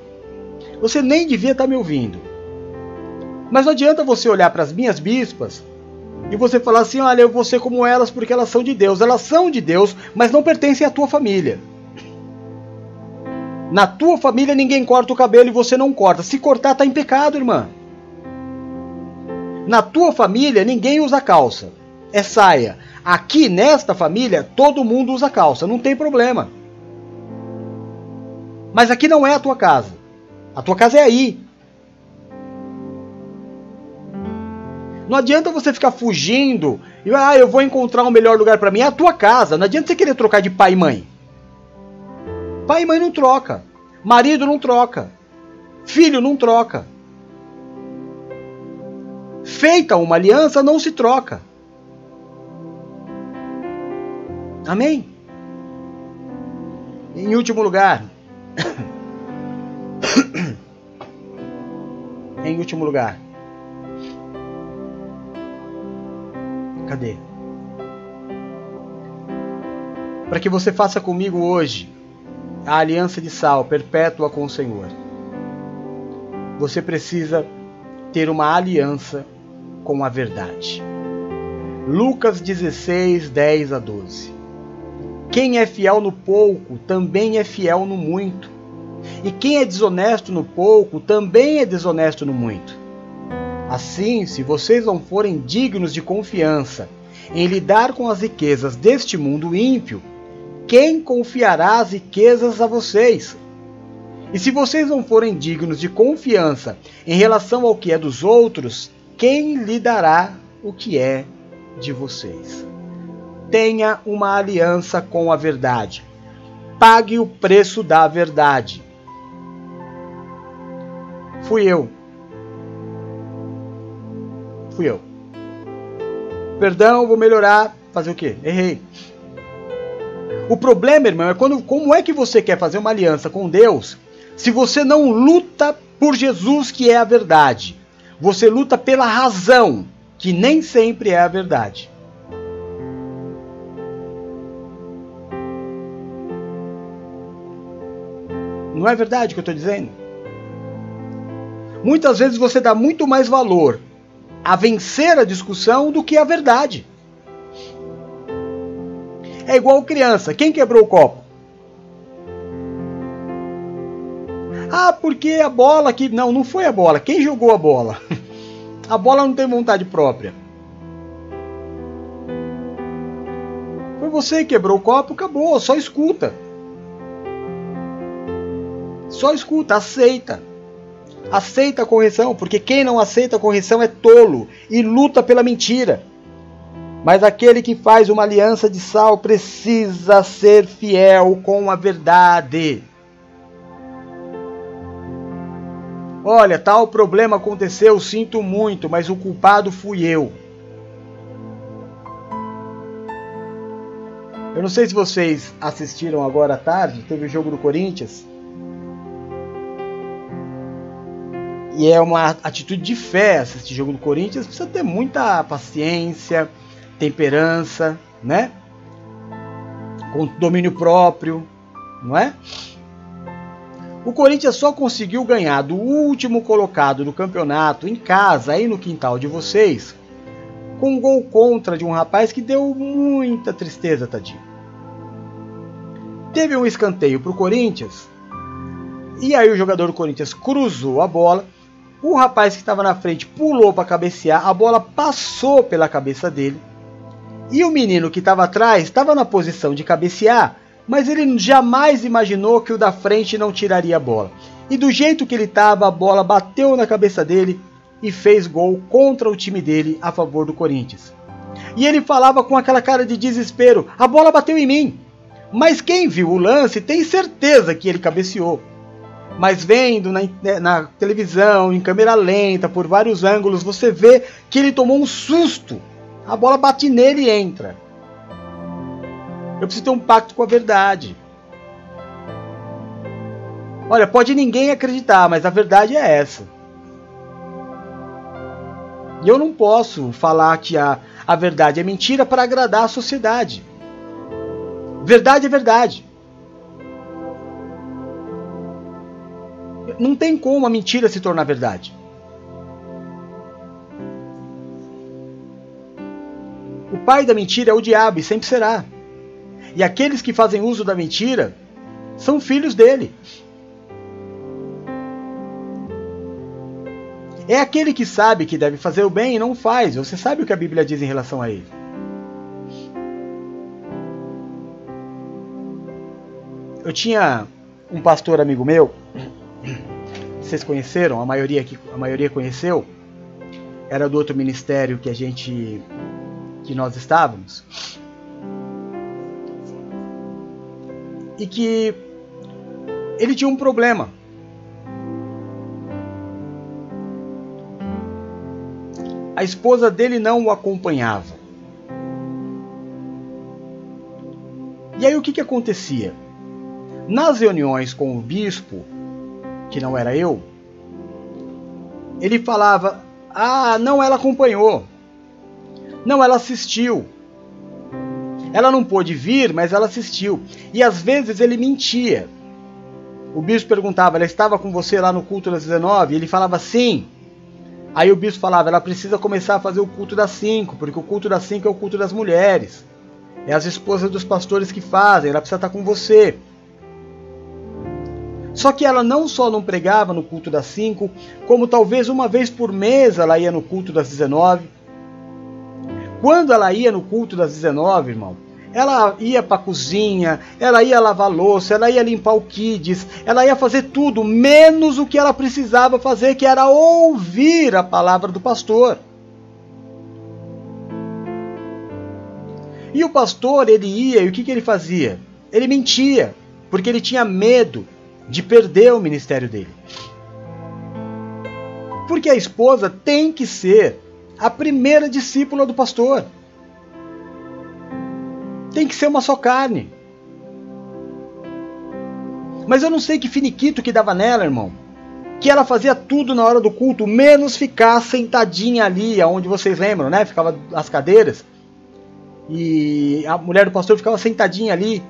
Speaker 1: Você nem devia estar tá me ouvindo. Mas não adianta você olhar para as minhas bispas e você falar assim: olha, eu vou ser como elas porque elas são de Deus. Elas são de Deus, mas não pertencem à tua família. Na tua família ninguém corta o cabelo e você não corta. Se cortar, tá em pecado, irmã. Na tua família ninguém usa calça. É saia. Aqui nesta família todo mundo usa calça, não tem problema. Mas aqui não é a tua casa. A tua casa é aí. Não adianta você ficar fugindo e ah, eu vou encontrar um melhor lugar para mim. É a tua casa. Não adianta você querer trocar de pai e mãe. Pai e mãe não troca. Marido não troca. Filho não troca. Feita uma aliança, não se troca. Amém? Em último lugar. *coughs* em último lugar. Cadê? Para que você faça comigo hoje a aliança de sal perpétua com o Senhor. Você precisa ter uma aliança com a verdade. Lucas 16, 10 a 12. Quem é fiel no pouco também é fiel no muito. E quem é desonesto no pouco também é desonesto no muito. Assim, se vocês não forem dignos de confiança em lidar com as riquezas deste mundo ímpio, quem confiará as riquezas a vocês? E se vocês não forem dignos de confiança em relação ao que é dos outros, quem lhe dará o que é de vocês? Tenha uma aliança com a verdade. Pague o preço da verdade. Fui eu. Fui eu. Perdão, vou melhorar. Fazer o quê? Errei. O problema, irmão, é quando como é que você quer fazer uma aliança com Deus se você não luta por Jesus, que é a verdade. Você luta pela razão, que nem sempre é a verdade. Não é verdade o que eu estou dizendo? Muitas vezes você dá muito mais valor a vencer a discussão do que a verdade. É igual criança. Quem quebrou o copo? Ah, porque a bola que. Não, não foi a bola. Quem jogou a bola? *laughs* A bola não tem vontade própria. Foi você que quebrou o copo, acabou. Só escuta. Só escuta, aceita. Aceita a correção, porque quem não aceita a correção é tolo e luta pela mentira. Mas aquele que faz uma aliança de sal precisa ser fiel com a verdade. Olha, tal problema aconteceu, sinto muito, mas o culpado fui eu. Eu não sei se vocês assistiram agora à tarde, teve o jogo do Corinthians. E é uma atitude de fé assistir jogo do Corinthians. Precisa ter muita paciência, temperança, né? Com domínio próprio, não é? O Corinthians só conseguiu ganhar do último colocado do campeonato em casa, aí no quintal de vocês, com um gol contra de um rapaz que deu muita tristeza, tadinho. Teve um escanteio para o Corinthians, e aí o jogador do Corinthians cruzou a bola, o rapaz que estava na frente pulou para cabecear, a bola passou pela cabeça dele, e o menino que estava atrás estava na posição de cabecear, mas ele jamais imaginou que o da frente não tiraria a bola. E do jeito que ele estava, a bola bateu na cabeça dele e fez gol contra o time dele a favor do Corinthians. E ele falava com aquela cara de desespero: a bola bateu em mim. Mas quem viu o lance tem certeza que ele cabeceou. Mas vendo na, na televisão, em câmera lenta, por vários ângulos, você vê que ele tomou um susto. A bola bate nele e entra. Eu preciso ter um pacto com a verdade. Olha, pode ninguém acreditar, mas a verdade é essa. E eu não posso falar que a, a verdade é mentira para agradar a sociedade. Verdade é verdade. Não tem como a mentira se tornar verdade. O pai da mentira é o diabo e sempre será. E aqueles que fazem uso da mentira são filhos dele. É aquele que sabe que deve fazer o bem e não faz. Você sabe o que a Bíblia diz em relação a ele. Eu tinha um pastor amigo meu, vocês conheceram, a maioria que a maioria conheceu, era do outro ministério que a gente que nós estávamos. e que ele tinha um problema. A esposa dele não o acompanhava. E aí o que, que acontecia? Nas reuniões com o bispo, que não era eu, ele falava: Ah, não, ela acompanhou. Não, ela assistiu. Ela não pôde vir, mas ela assistiu. E às vezes ele mentia. O bispo perguntava: Ela estava com você lá no culto das 19? E ele falava sim. Aí o bispo falava: Ela precisa começar a fazer o culto das 5, porque o culto das 5 é o culto das mulheres. É as esposas dos pastores que fazem, ela precisa estar com você. Só que ela não só não pregava no culto das 5, como talvez uma vez por mês ela ia no culto das 19. Quando ela ia no culto das 19, irmão, ela ia para a cozinha, ela ia lavar louça, ela ia limpar o kids, ela ia fazer tudo, menos o que ela precisava fazer, que era ouvir a palavra do pastor. E o pastor, ele ia, e o que, que ele fazia? Ele mentia, porque ele tinha medo de perder o ministério dele. Porque a esposa tem que ser a primeira discípula do pastor. Tem que ser uma só carne. Mas eu não sei que finiquito que dava nela, irmão. Que ela fazia tudo na hora do culto, menos ficar sentadinha ali, aonde vocês lembram, né? Ficava as cadeiras. E a mulher do pastor ficava sentadinha ali.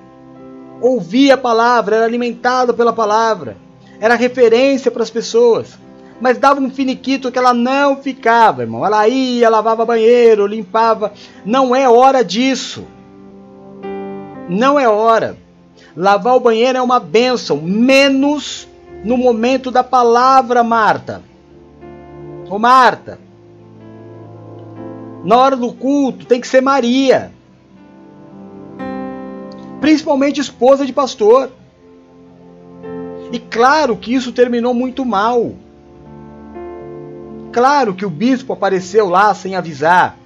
Speaker 1: Ouvia a palavra, era alimentada pela palavra. Era referência para as pessoas mas dava um finiquito que ela não ficava, irmão. Ela ia, lavava banheiro, limpava. Não é hora disso. Não é hora. Lavar o banheiro é uma benção, menos no momento da palavra, Marta. Ô Marta, na hora do culto tem que ser Maria. Principalmente esposa de pastor. E claro que isso terminou muito mal. Claro que o bispo apareceu lá sem avisar.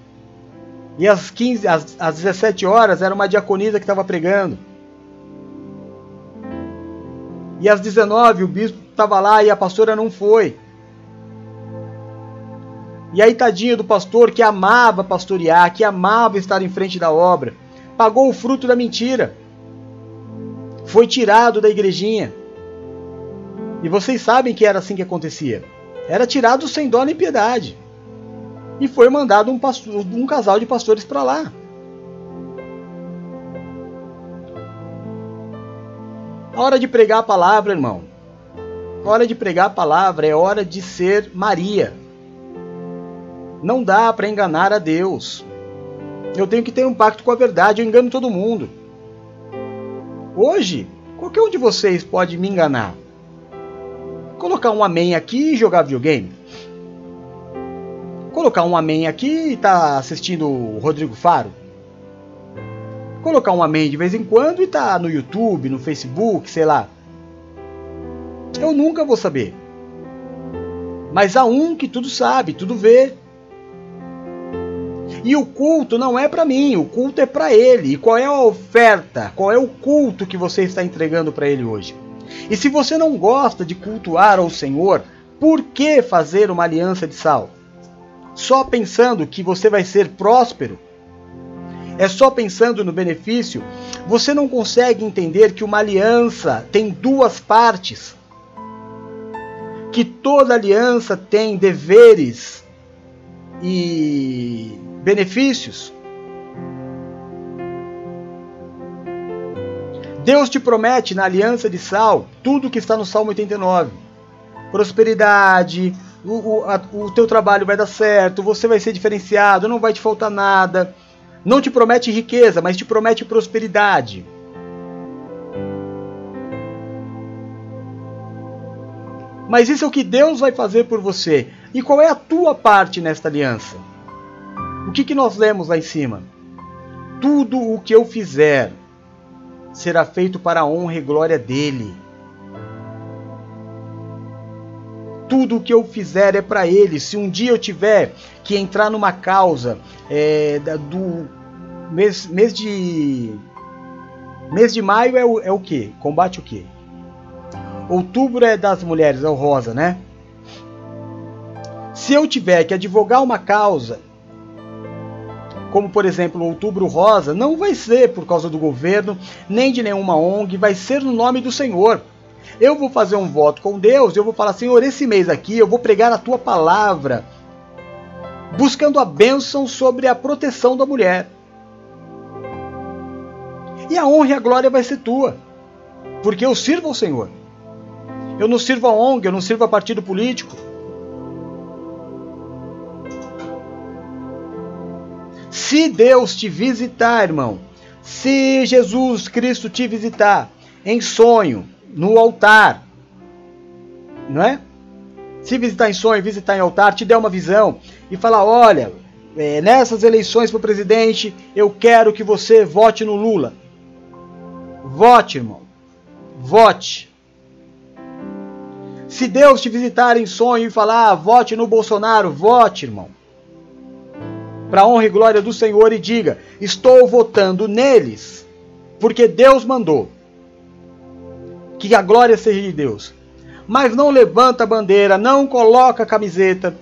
Speaker 1: E às 15, às, às 17 horas era uma diaconisa que estava pregando. E às 19 o bispo estava lá e a pastora não foi. E aí, tadinho do pastor que amava pastorear, que amava estar em frente da obra, pagou o fruto da mentira. Foi tirado da igrejinha. E vocês sabem que era assim que acontecia. Era tirado sem dó nem piedade. E foi mandado um, pastor, um casal de pastores para lá. A hora de pregar a palavra, irmão. A hora de pregar a palavra é hora de ser Maria. Não dá para enganar a Deus. Eu tenho que ter um pacto com a verdade, eu engano todo mundo. Hoje, qualquer um de vocês pode me enganar. Colocar um amém aqui e jogar videogame. Colocar um amém aqui e tá assistindo o Rodrigo Faro. Colocar um amém de vez em quando e tá no YouTube, no Facebook, sei lá. Eu nunca vou saber. Mas há um que tudo sabe, tudo vê. E o culto não é para mim, o culto é para ele. E qual é a oferta? Qual é o culto que você está entregando para ele hoje? E se você não gosta de cultuar ao Senhor, por que fazer uma aliança de sal? Só pensando que você vai ser próspero? É só pensando no benefício? Você não consegue entender que uma aliança tem duas partes? Que toda aliança tem deveres e benefícios. Deus te promete na aliança de sal tudo que está no Salmo 89: prosperidade, o, o, a, o teu trabalho vai dar certo, você vai ser diferenciado, não vai te faltar nada. Não te promete riqueza, mas te promete prosperidade. Mas isso é o que Deus vai fazer por você. E qual é a tua parte nesta aliança? O que, que nós lemos lá em cima? Tudo o que eu fizer será feito para a honra e glória dele. Tudo o que eu fizer é para ele. Se um dia eu tiver que entrar numa causa é, do mês, mês de mês de maio é o, é o que? Combate o que? Outubro é das mulheres, é o rosa, né? Se eu tiver que advogar uma causa como por exemplo Outubro Rosa, não vai ser por causa do governo, nem de nenhuma ONG, vai ser no nome do Senhor. Eu vou fazer um voto com Deus, eu vou falar, Senhor, esse mês aqui eu vou pregar a tua palavra, buscando a bênção sobre a proteção da mulher. E a honra e a glória vai ser tua, porque eu sirvo ao Senhor. Eu não sirvo a ONG, eu não sirvo a partido político. Se Deus te visitar, irmão, se Jesus Cristo te visitar em sonho, no altar, não é? Se visitar em sonho, visitar em altar, te der uma visão e falar: olha, é, nessas eleições para presidente, eu quero que você vote no Lula. Vote, irmão. Vote. Se Deus te visitar em sonho e falar: ah, vote no Bolsonaro, vote, irmão para a honra e glória do Senhor e diga: Estou votando neles, porque Deus mandou. Que a glória seja de Deus. Mas não levanta a bandeira, não coloca a camiseta.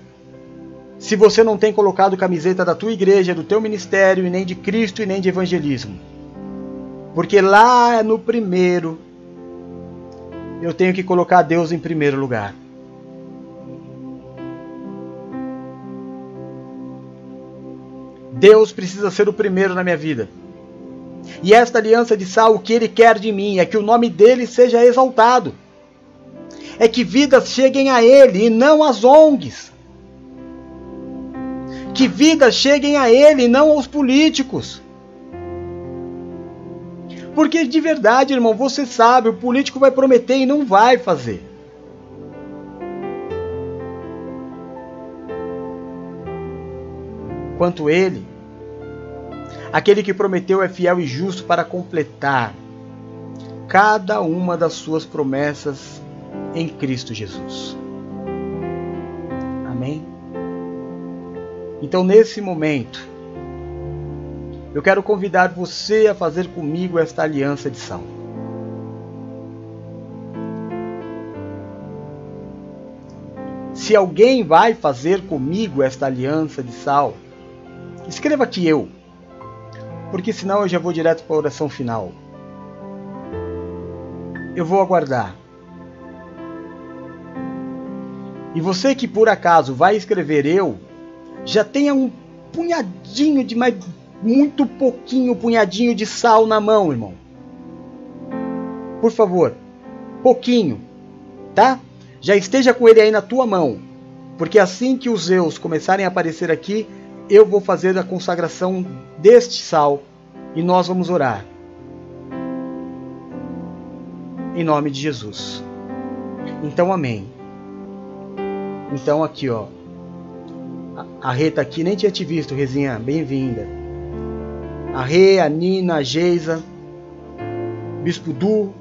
Speaker 1: Se você não tem colocado camiseta da tua igreja, do teu ministério, e nem de Cristo e nem de evangelismo. Porque lá no primeiro, eu tenho que colocar Deus em primeiro lugar. Deus precisa ser o primeiro na minha vida. E esta aliança de sal, o que ele quer de mim é que o nome dele seja exaltado. É que vidas cheguem a ele e não às ONGs. Que vidas cheguem a ele e não aos políticos. Porque de verdade, irmão, você sabe, o político vai prometer e não vai fazer. Quanto ele, Aquele que prometeu é fiel e justo para completar cada uma das suas promessas em Cristo Jesus. Amém? Então, nesse momento, eu quero convidar você a fazer comigo esta aliança de sal. Se alguém vai fazer comigo esta aliança de sal, escreva aqui eu porque senão eu já vou direto para a oração final. Eu vou aguardar. E você que por acaso vai escrever eu, já tenha um punhadinho de mais muito pouquinho, punhadinho de sal na mão, irmão. Por favor, pouquinho, tá? Já esteja com ele aí na tua mão, porque assim que os eus começarem a aparecer aqui, eu vou fazer a consagração deste sal e nós vamos orar. Em nome de Jesus. Então, amém. Então, aqui, ó. A Rê tá aqui, nem tinha te visto, Rezinha. Bem-vinda. A Rê, a Nina, a Geisa, Bispo Du.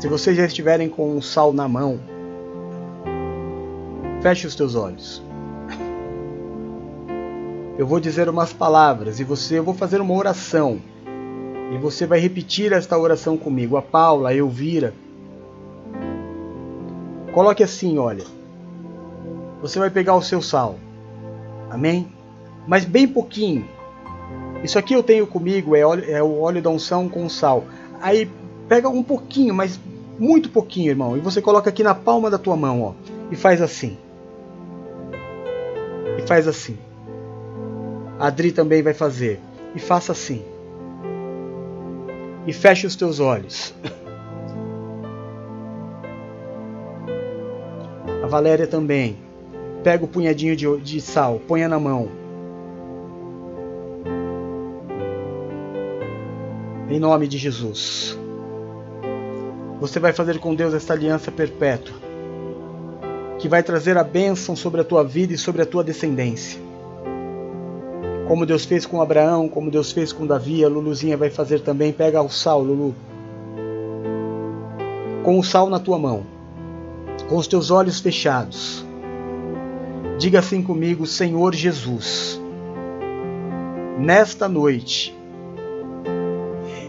Speaker 1: Se vocês já estiverem com o sal na mão, feche os teus olhos. Eu vou dizer umas palavras e você, eu vou fazer uma oração. E você vai repetir esta oração comigo. A Paula, a Elvira. Coloque assim, olha. Você vai pegar o seu sal. Amém? Mas bem pouquinho. Isso aqui eu tenho comigo, é, óleo, é o óleo da unção com sal. Aí pega um pouquinho, mas muito pouquinho, irmão. E você coloca aqui na palma da tua mão, ó. E faz assim. E faz assim. A Adri também vai fazer. E faça assim e feche os teus olhos. A Valéria também. Pega o punhadinho de, de sal, ponha na mão. Em nome de Jesus. Você vai fazer com Deus esta aliança perpétua, que vai trazer a bênção sobre a tua vida e sobre a tua descendência como Deus fez com Abraão, como Deus fez com Davi, a Luluzinha vai fazer também. Pega o sal, Lulu. Com o sal na tua mão, com os teus olhos fechados. Diga assim comigo, Senhor Jesus. Nesta noite,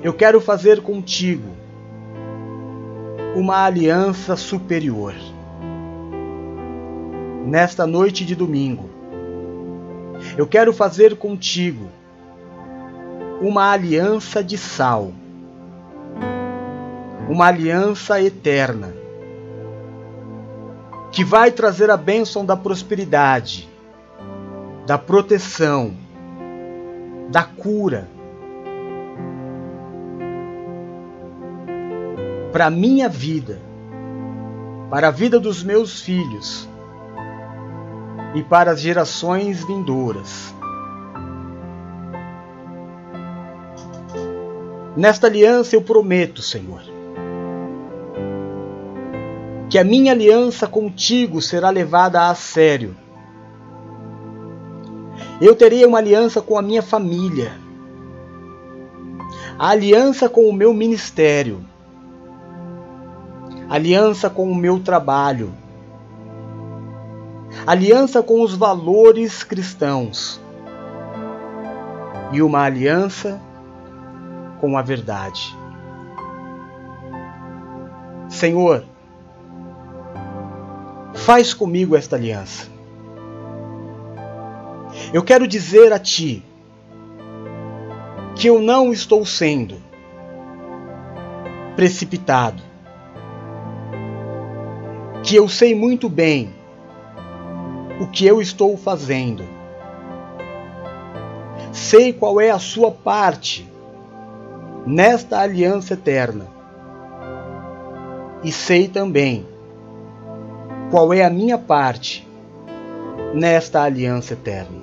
Speaker 1: eu quero fazer contigo uma aliança superior. Nesta noite de domingo, eu quero fazer contigo uma aliança de sal, uma aliança eterna, que vai trazer a bênção da prosperidade, da proteção, da cura. Para a minha vida, para a vida dos meus filhos e para as gerações vindouras. Nesta aliança eu prometo, Senhor, que a minha aliança contigo será levada a sério. Eu terei uma aliança com a minha família, a aliança com o meu ministério, aliança com o meu trabalho, aliança com os valores cristãos e uma aliança com a verdade. Senhor, faz comigo esta aliança. Eu quero dizer a Ti que eu não estou sendo precipitado, que eu sei muito bem o que eu estou fazendo. Sei qual é a sua parte nesta aliança eterna. E sei também qual é a minha parte nesta aliança eterna.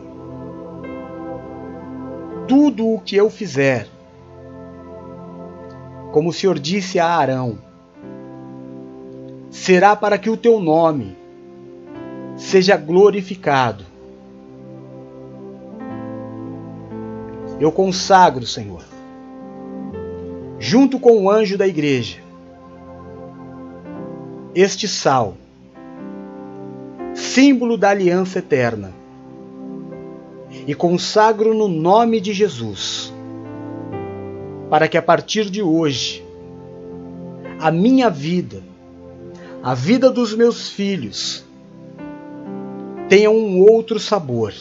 Speaker 1: Tudo o que eu fizer, como o Senhor disse a Arão, será para que o teu nome seja glorificado. Eu consagro, Senhor, junto com o anjo da igreja, este sal, símbolo da aliança eterna, e consagro no nome de Jesus, para que a partir de hoje, a minha vida, a vida dos meus filhos, tenha um outro sabor,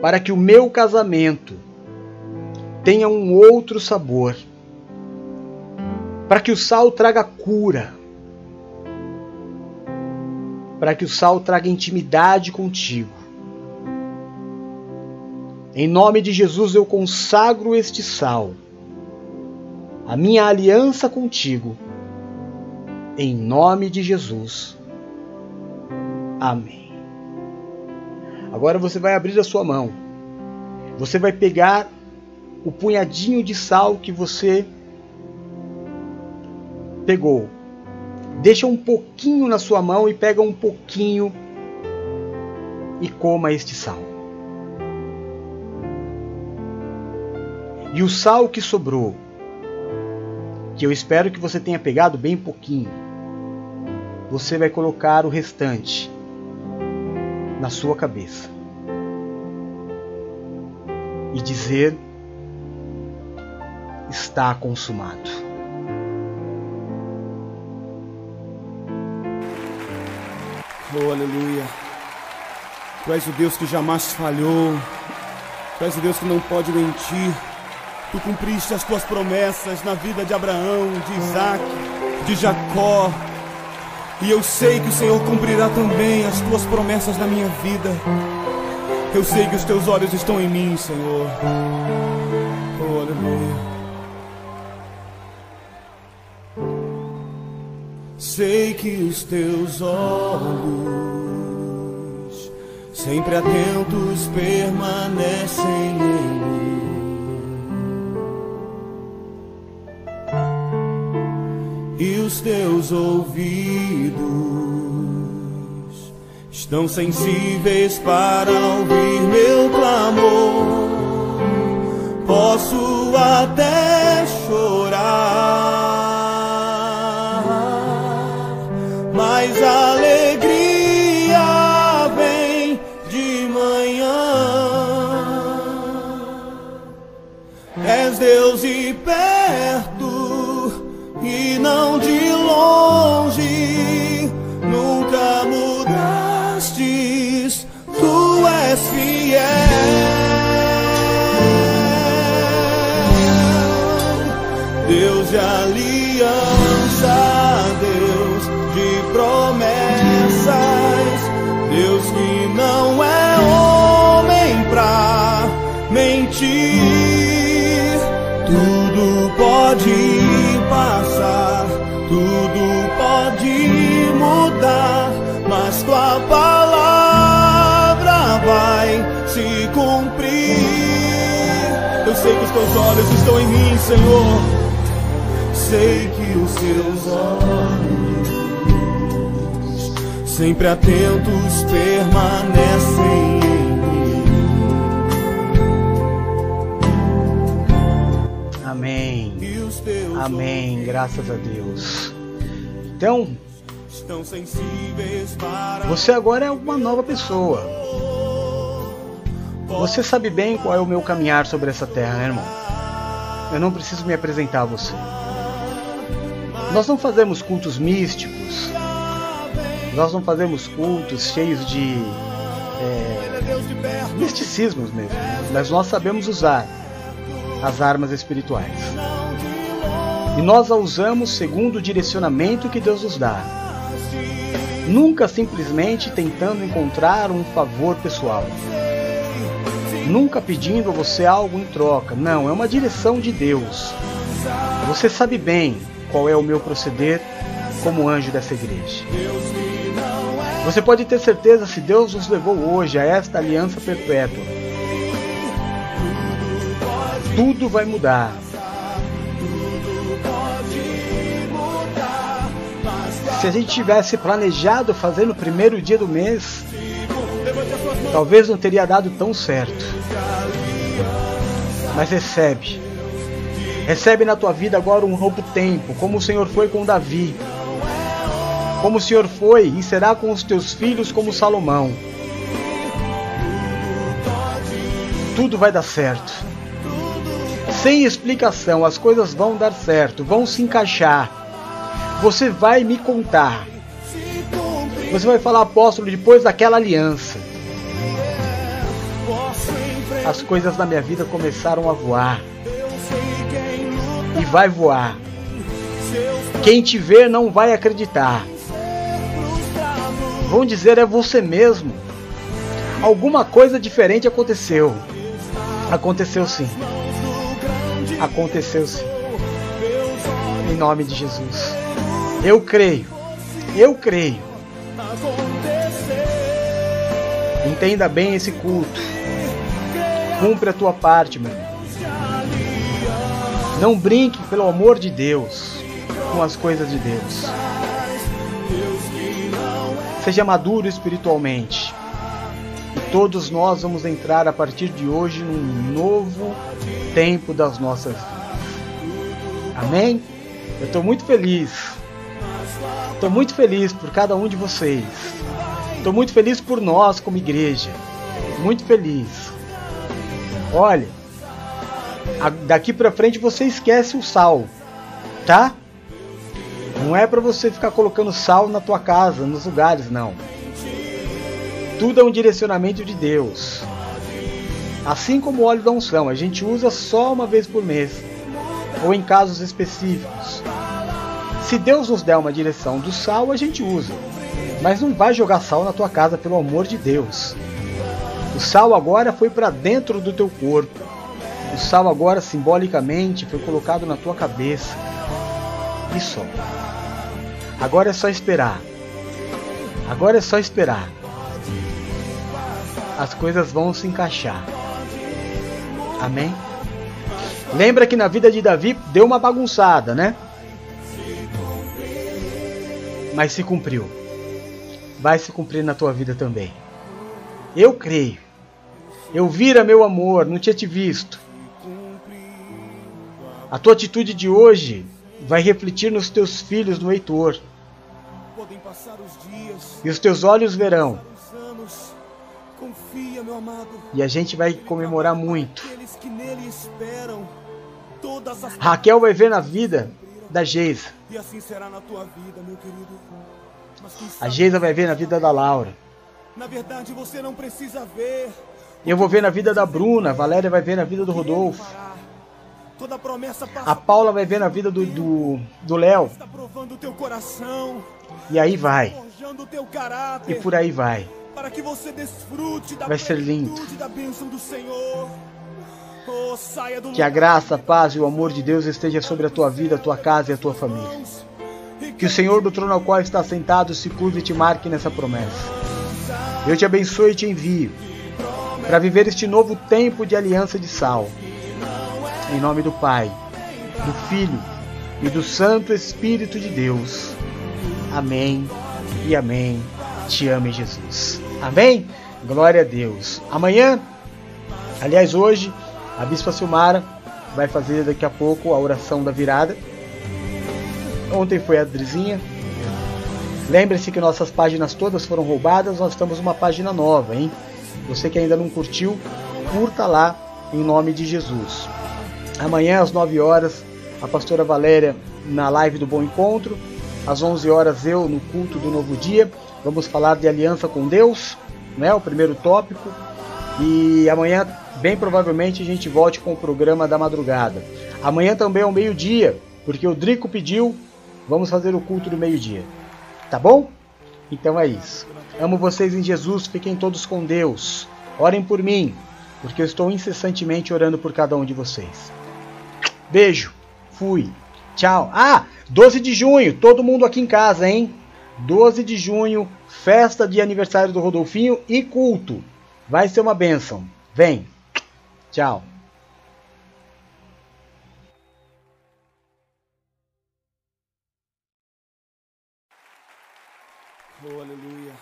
Speaker 1: para que o meu casamento tenha um outro sabor, para que o sal traga cura, para que o sal traga intimidade contigo. Em nome de Jesus eu consagro este sal, a minha aliança contigo. Em nome de Jesus. Amém. Agora você vai abrir a sua mão. Você vai pegar o punhadinho de sal que você pegou. Deixa um pouquinho na sua mão e pega um pouquinho e coma este sal. E o sal que sobrou, que eu espero que você tenha pegado bem pouquinho, você vai colocar o restante na sua cabeça e dizer: está consumado.
Speaker 2: Oh, aleluia. Tu és o Deus que jamais falhou. Tu és o Deus que não pode mentir. Tu cumpriste as tuas promessas na vida de Abraão, de Isaac, de Jacó. E eu sei que o Senhor cumprirá também as tuas promessas na minha vida. Eu sei que os teus olhos estão em mim, Senhor. Oh, aleluia. Sei que os teus olhos, sempre atentos, permanecem em mim. Teus ouvidos estão sensíveis para ouvir meu clamor. Posso até de aliança, Deus de promessas, Deus que não é homem pra mentir, tudo pode passar, tudo pode mudar, mas tua palavra vai se cumprir. Eu sei que os teus olhos estão em mim, Senhor. Sei que os teus olhos, sempre atentos, permanecem em mim.
Speaker 1: Amém. Amém. Graças a Deus. Então,
Speaker 2: estão sensíveis para
Speaker 1: você agora é uma nova pessoa. Você sabe bem qual é o meu caminhar sobre essa terra, né, irmão? Eu não preciso me apresentar a você. Nós não fazemos cultos místicos. Nós não fazemos cultos cheios de é, misticismos mesmo. Mas nós sabemos usar as armas espirituais. E nós a usamos segundo o direcionamento que Deus nos dá. Nunca simplesmente tentando encontrar um favor pessoal. Nunca pedindo a você algo em troca. Não, é uma direção de Deus. Você sabe bem qual é o meu proceder como anjo dessa igreja. Você pode ter certeza se Deus nos levou hoje a esta aliança perpétua. Tudo vai mudar. Se a gente tivesse planejado fazer no primeiro dia do mês, talvez não teria dado tão certo. Mas recebe. Recebe na tua vida agora um novo tempo, como o Senhor foi com Davi. Como o Senhor foi e será com os teus filhos como Salomão. Tudo vai dar certo. Sem explicação, as coisas vão dar certo, vão se encaixar. Você vai me contar. Você vai falar, apóstolo, depois daquela aliança. As coisas na minha vida começaram a voar. Vai voar. Quem te ver não vai acreditar. Vão dizer é você mesmo. Alguma coisa diferente aconteceu. Aconteceu sim. Aconteceu sim. Em nome de Jesus. Eu creio. Eu creio. Entenda bem esse culto. Cumpre a tua parte, meu irmão. Não brinque, pelo amor de Deus, com as coisas de Deus. Seja maduro espiritualmente. E todos nós vamos entrar a partir de hoje num novo tempo das nossas vidas. Amém? Eu estou muito feliz. Estou muito feliz por cada um de vocês. Estou muito feliz por nós como igreja. Muito feliz. Olha, daqui para frente você esquece o sal, tá? Não é para você ficar colocando sal na tua casa, nos lugares, não. Tudo é um direcionamento de Deus. Assim como o óleo da unção, a gente usa só uma vez por mês, ou em casos específicos. Se Deus nos der uma direção do sal, a gente usa. Mas não vai jogar sal na tua casa, pelo amor de Deus. O sal agora foi para dentro do teu corpo. O sal agora simbolicamente foi colocado na tua cabeça. E só. Agora é só esperar. Agora é só esperar. As coisas vão se encaixar. Amém? Lembra que na vida de Davi deu uma bagunçada, né? Mas se cumpriu. Vai se cumprir na tua vida também. Eu creio. Eu vira meu amor, não tinha te visto. A tua atitude de hoje vai refletir nos teus filhos no Heitor. E os teus olhos verão. E a gente vai comemorar muito. Raquel vai ver na vida da Geisa. E assim será na tua vida, meu querido. A Geisa vai ver na vida da Laura. Na verdade, você não precisa ver. Eu vou ver na vida da Bruna, a Valéria vai ver na vida do Rodolfo. A Paula vai ver na vida do do, do Léo. E aí vai. E por aí vai. Vai ser lindo. Oh, que a graça, a paz e o amor de Deus esteja sobre a tua vida, a tua casa e a tua família. Que o Senhor do trono ao qual está sentado se curve e te marque nessa promessa. Eu te abençoe e te envio para viver este novo tempo de aliança de sal. Em nome do Pai, do Filho e do Santo Espírito de Deus. Amém e amém. Te ame, Jesus. Amém? Glória a Deus. Amanhã, aliás, hoje, a Bispa Silmara vai fazer daqui a pouco a oração da virada. Ontem foi a Drizinha. Lembre-se que nossas páginas todas foram roubadas, nós estamos uma página nova, hein? Você que ainda não curtiu, curta lá em nome de Jesus. Amanhã às 9 horas, a pastora Valéria na live do Bom Encontro. Às 11 horas eu no culto do Novo Dia. Vamos falar de aliança com Deus, né? O primeiro tópico. E amanhã, bem provavelmente, a gente volte com o programa da madrugada. Amanhã também é o meio-dia, porque o Drico pediu. Vamos fazer o culto do meio-dia. Tá bom? Então é isso. Amo vocês em Jesus, fiquem todos com Deus. Orem por mim, porque eu estou incessantemente orando por cada um de vocês. Beijo. Fui. Tchau. Ah, 12 de junho, todo mundo aqui em casa, hein? 12 de junho, festa de aniversário do Rodolfinho e culto. Vai ser uma benção. Vem. Tchau.
Speaker 2: Oh, aleluia.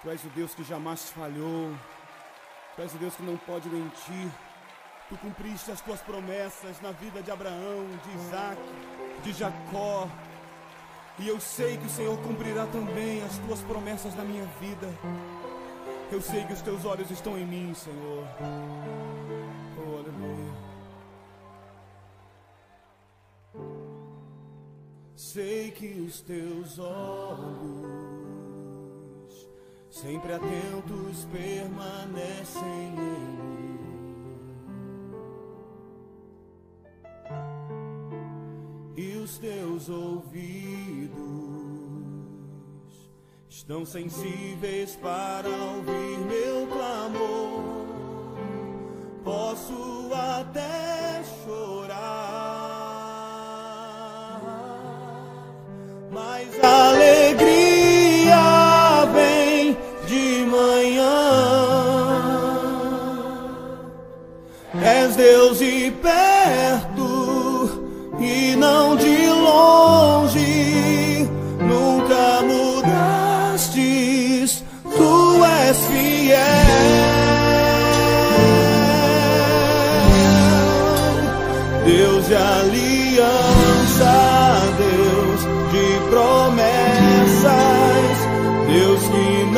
Speaker 2: Tu és o Deus que jamais falhou. Tu és o Deus que não pode mentir. Tu cumpriste as tuas promessas na vida de Abraão, de Isaac, de Jacó. E eu sei que o Senhor cumprirá também as tuas promessas na minha vida. Eu sei que os teus olhos estão em mim, Senhor. Oh, aleluia. Sei que os teus olhos, sempre atentos, permanecem em mim. Teus ouvidos estão sensíveis para ouvir meu clamor. Posso até chorar, mas a alegria vem de manhã. És Deus e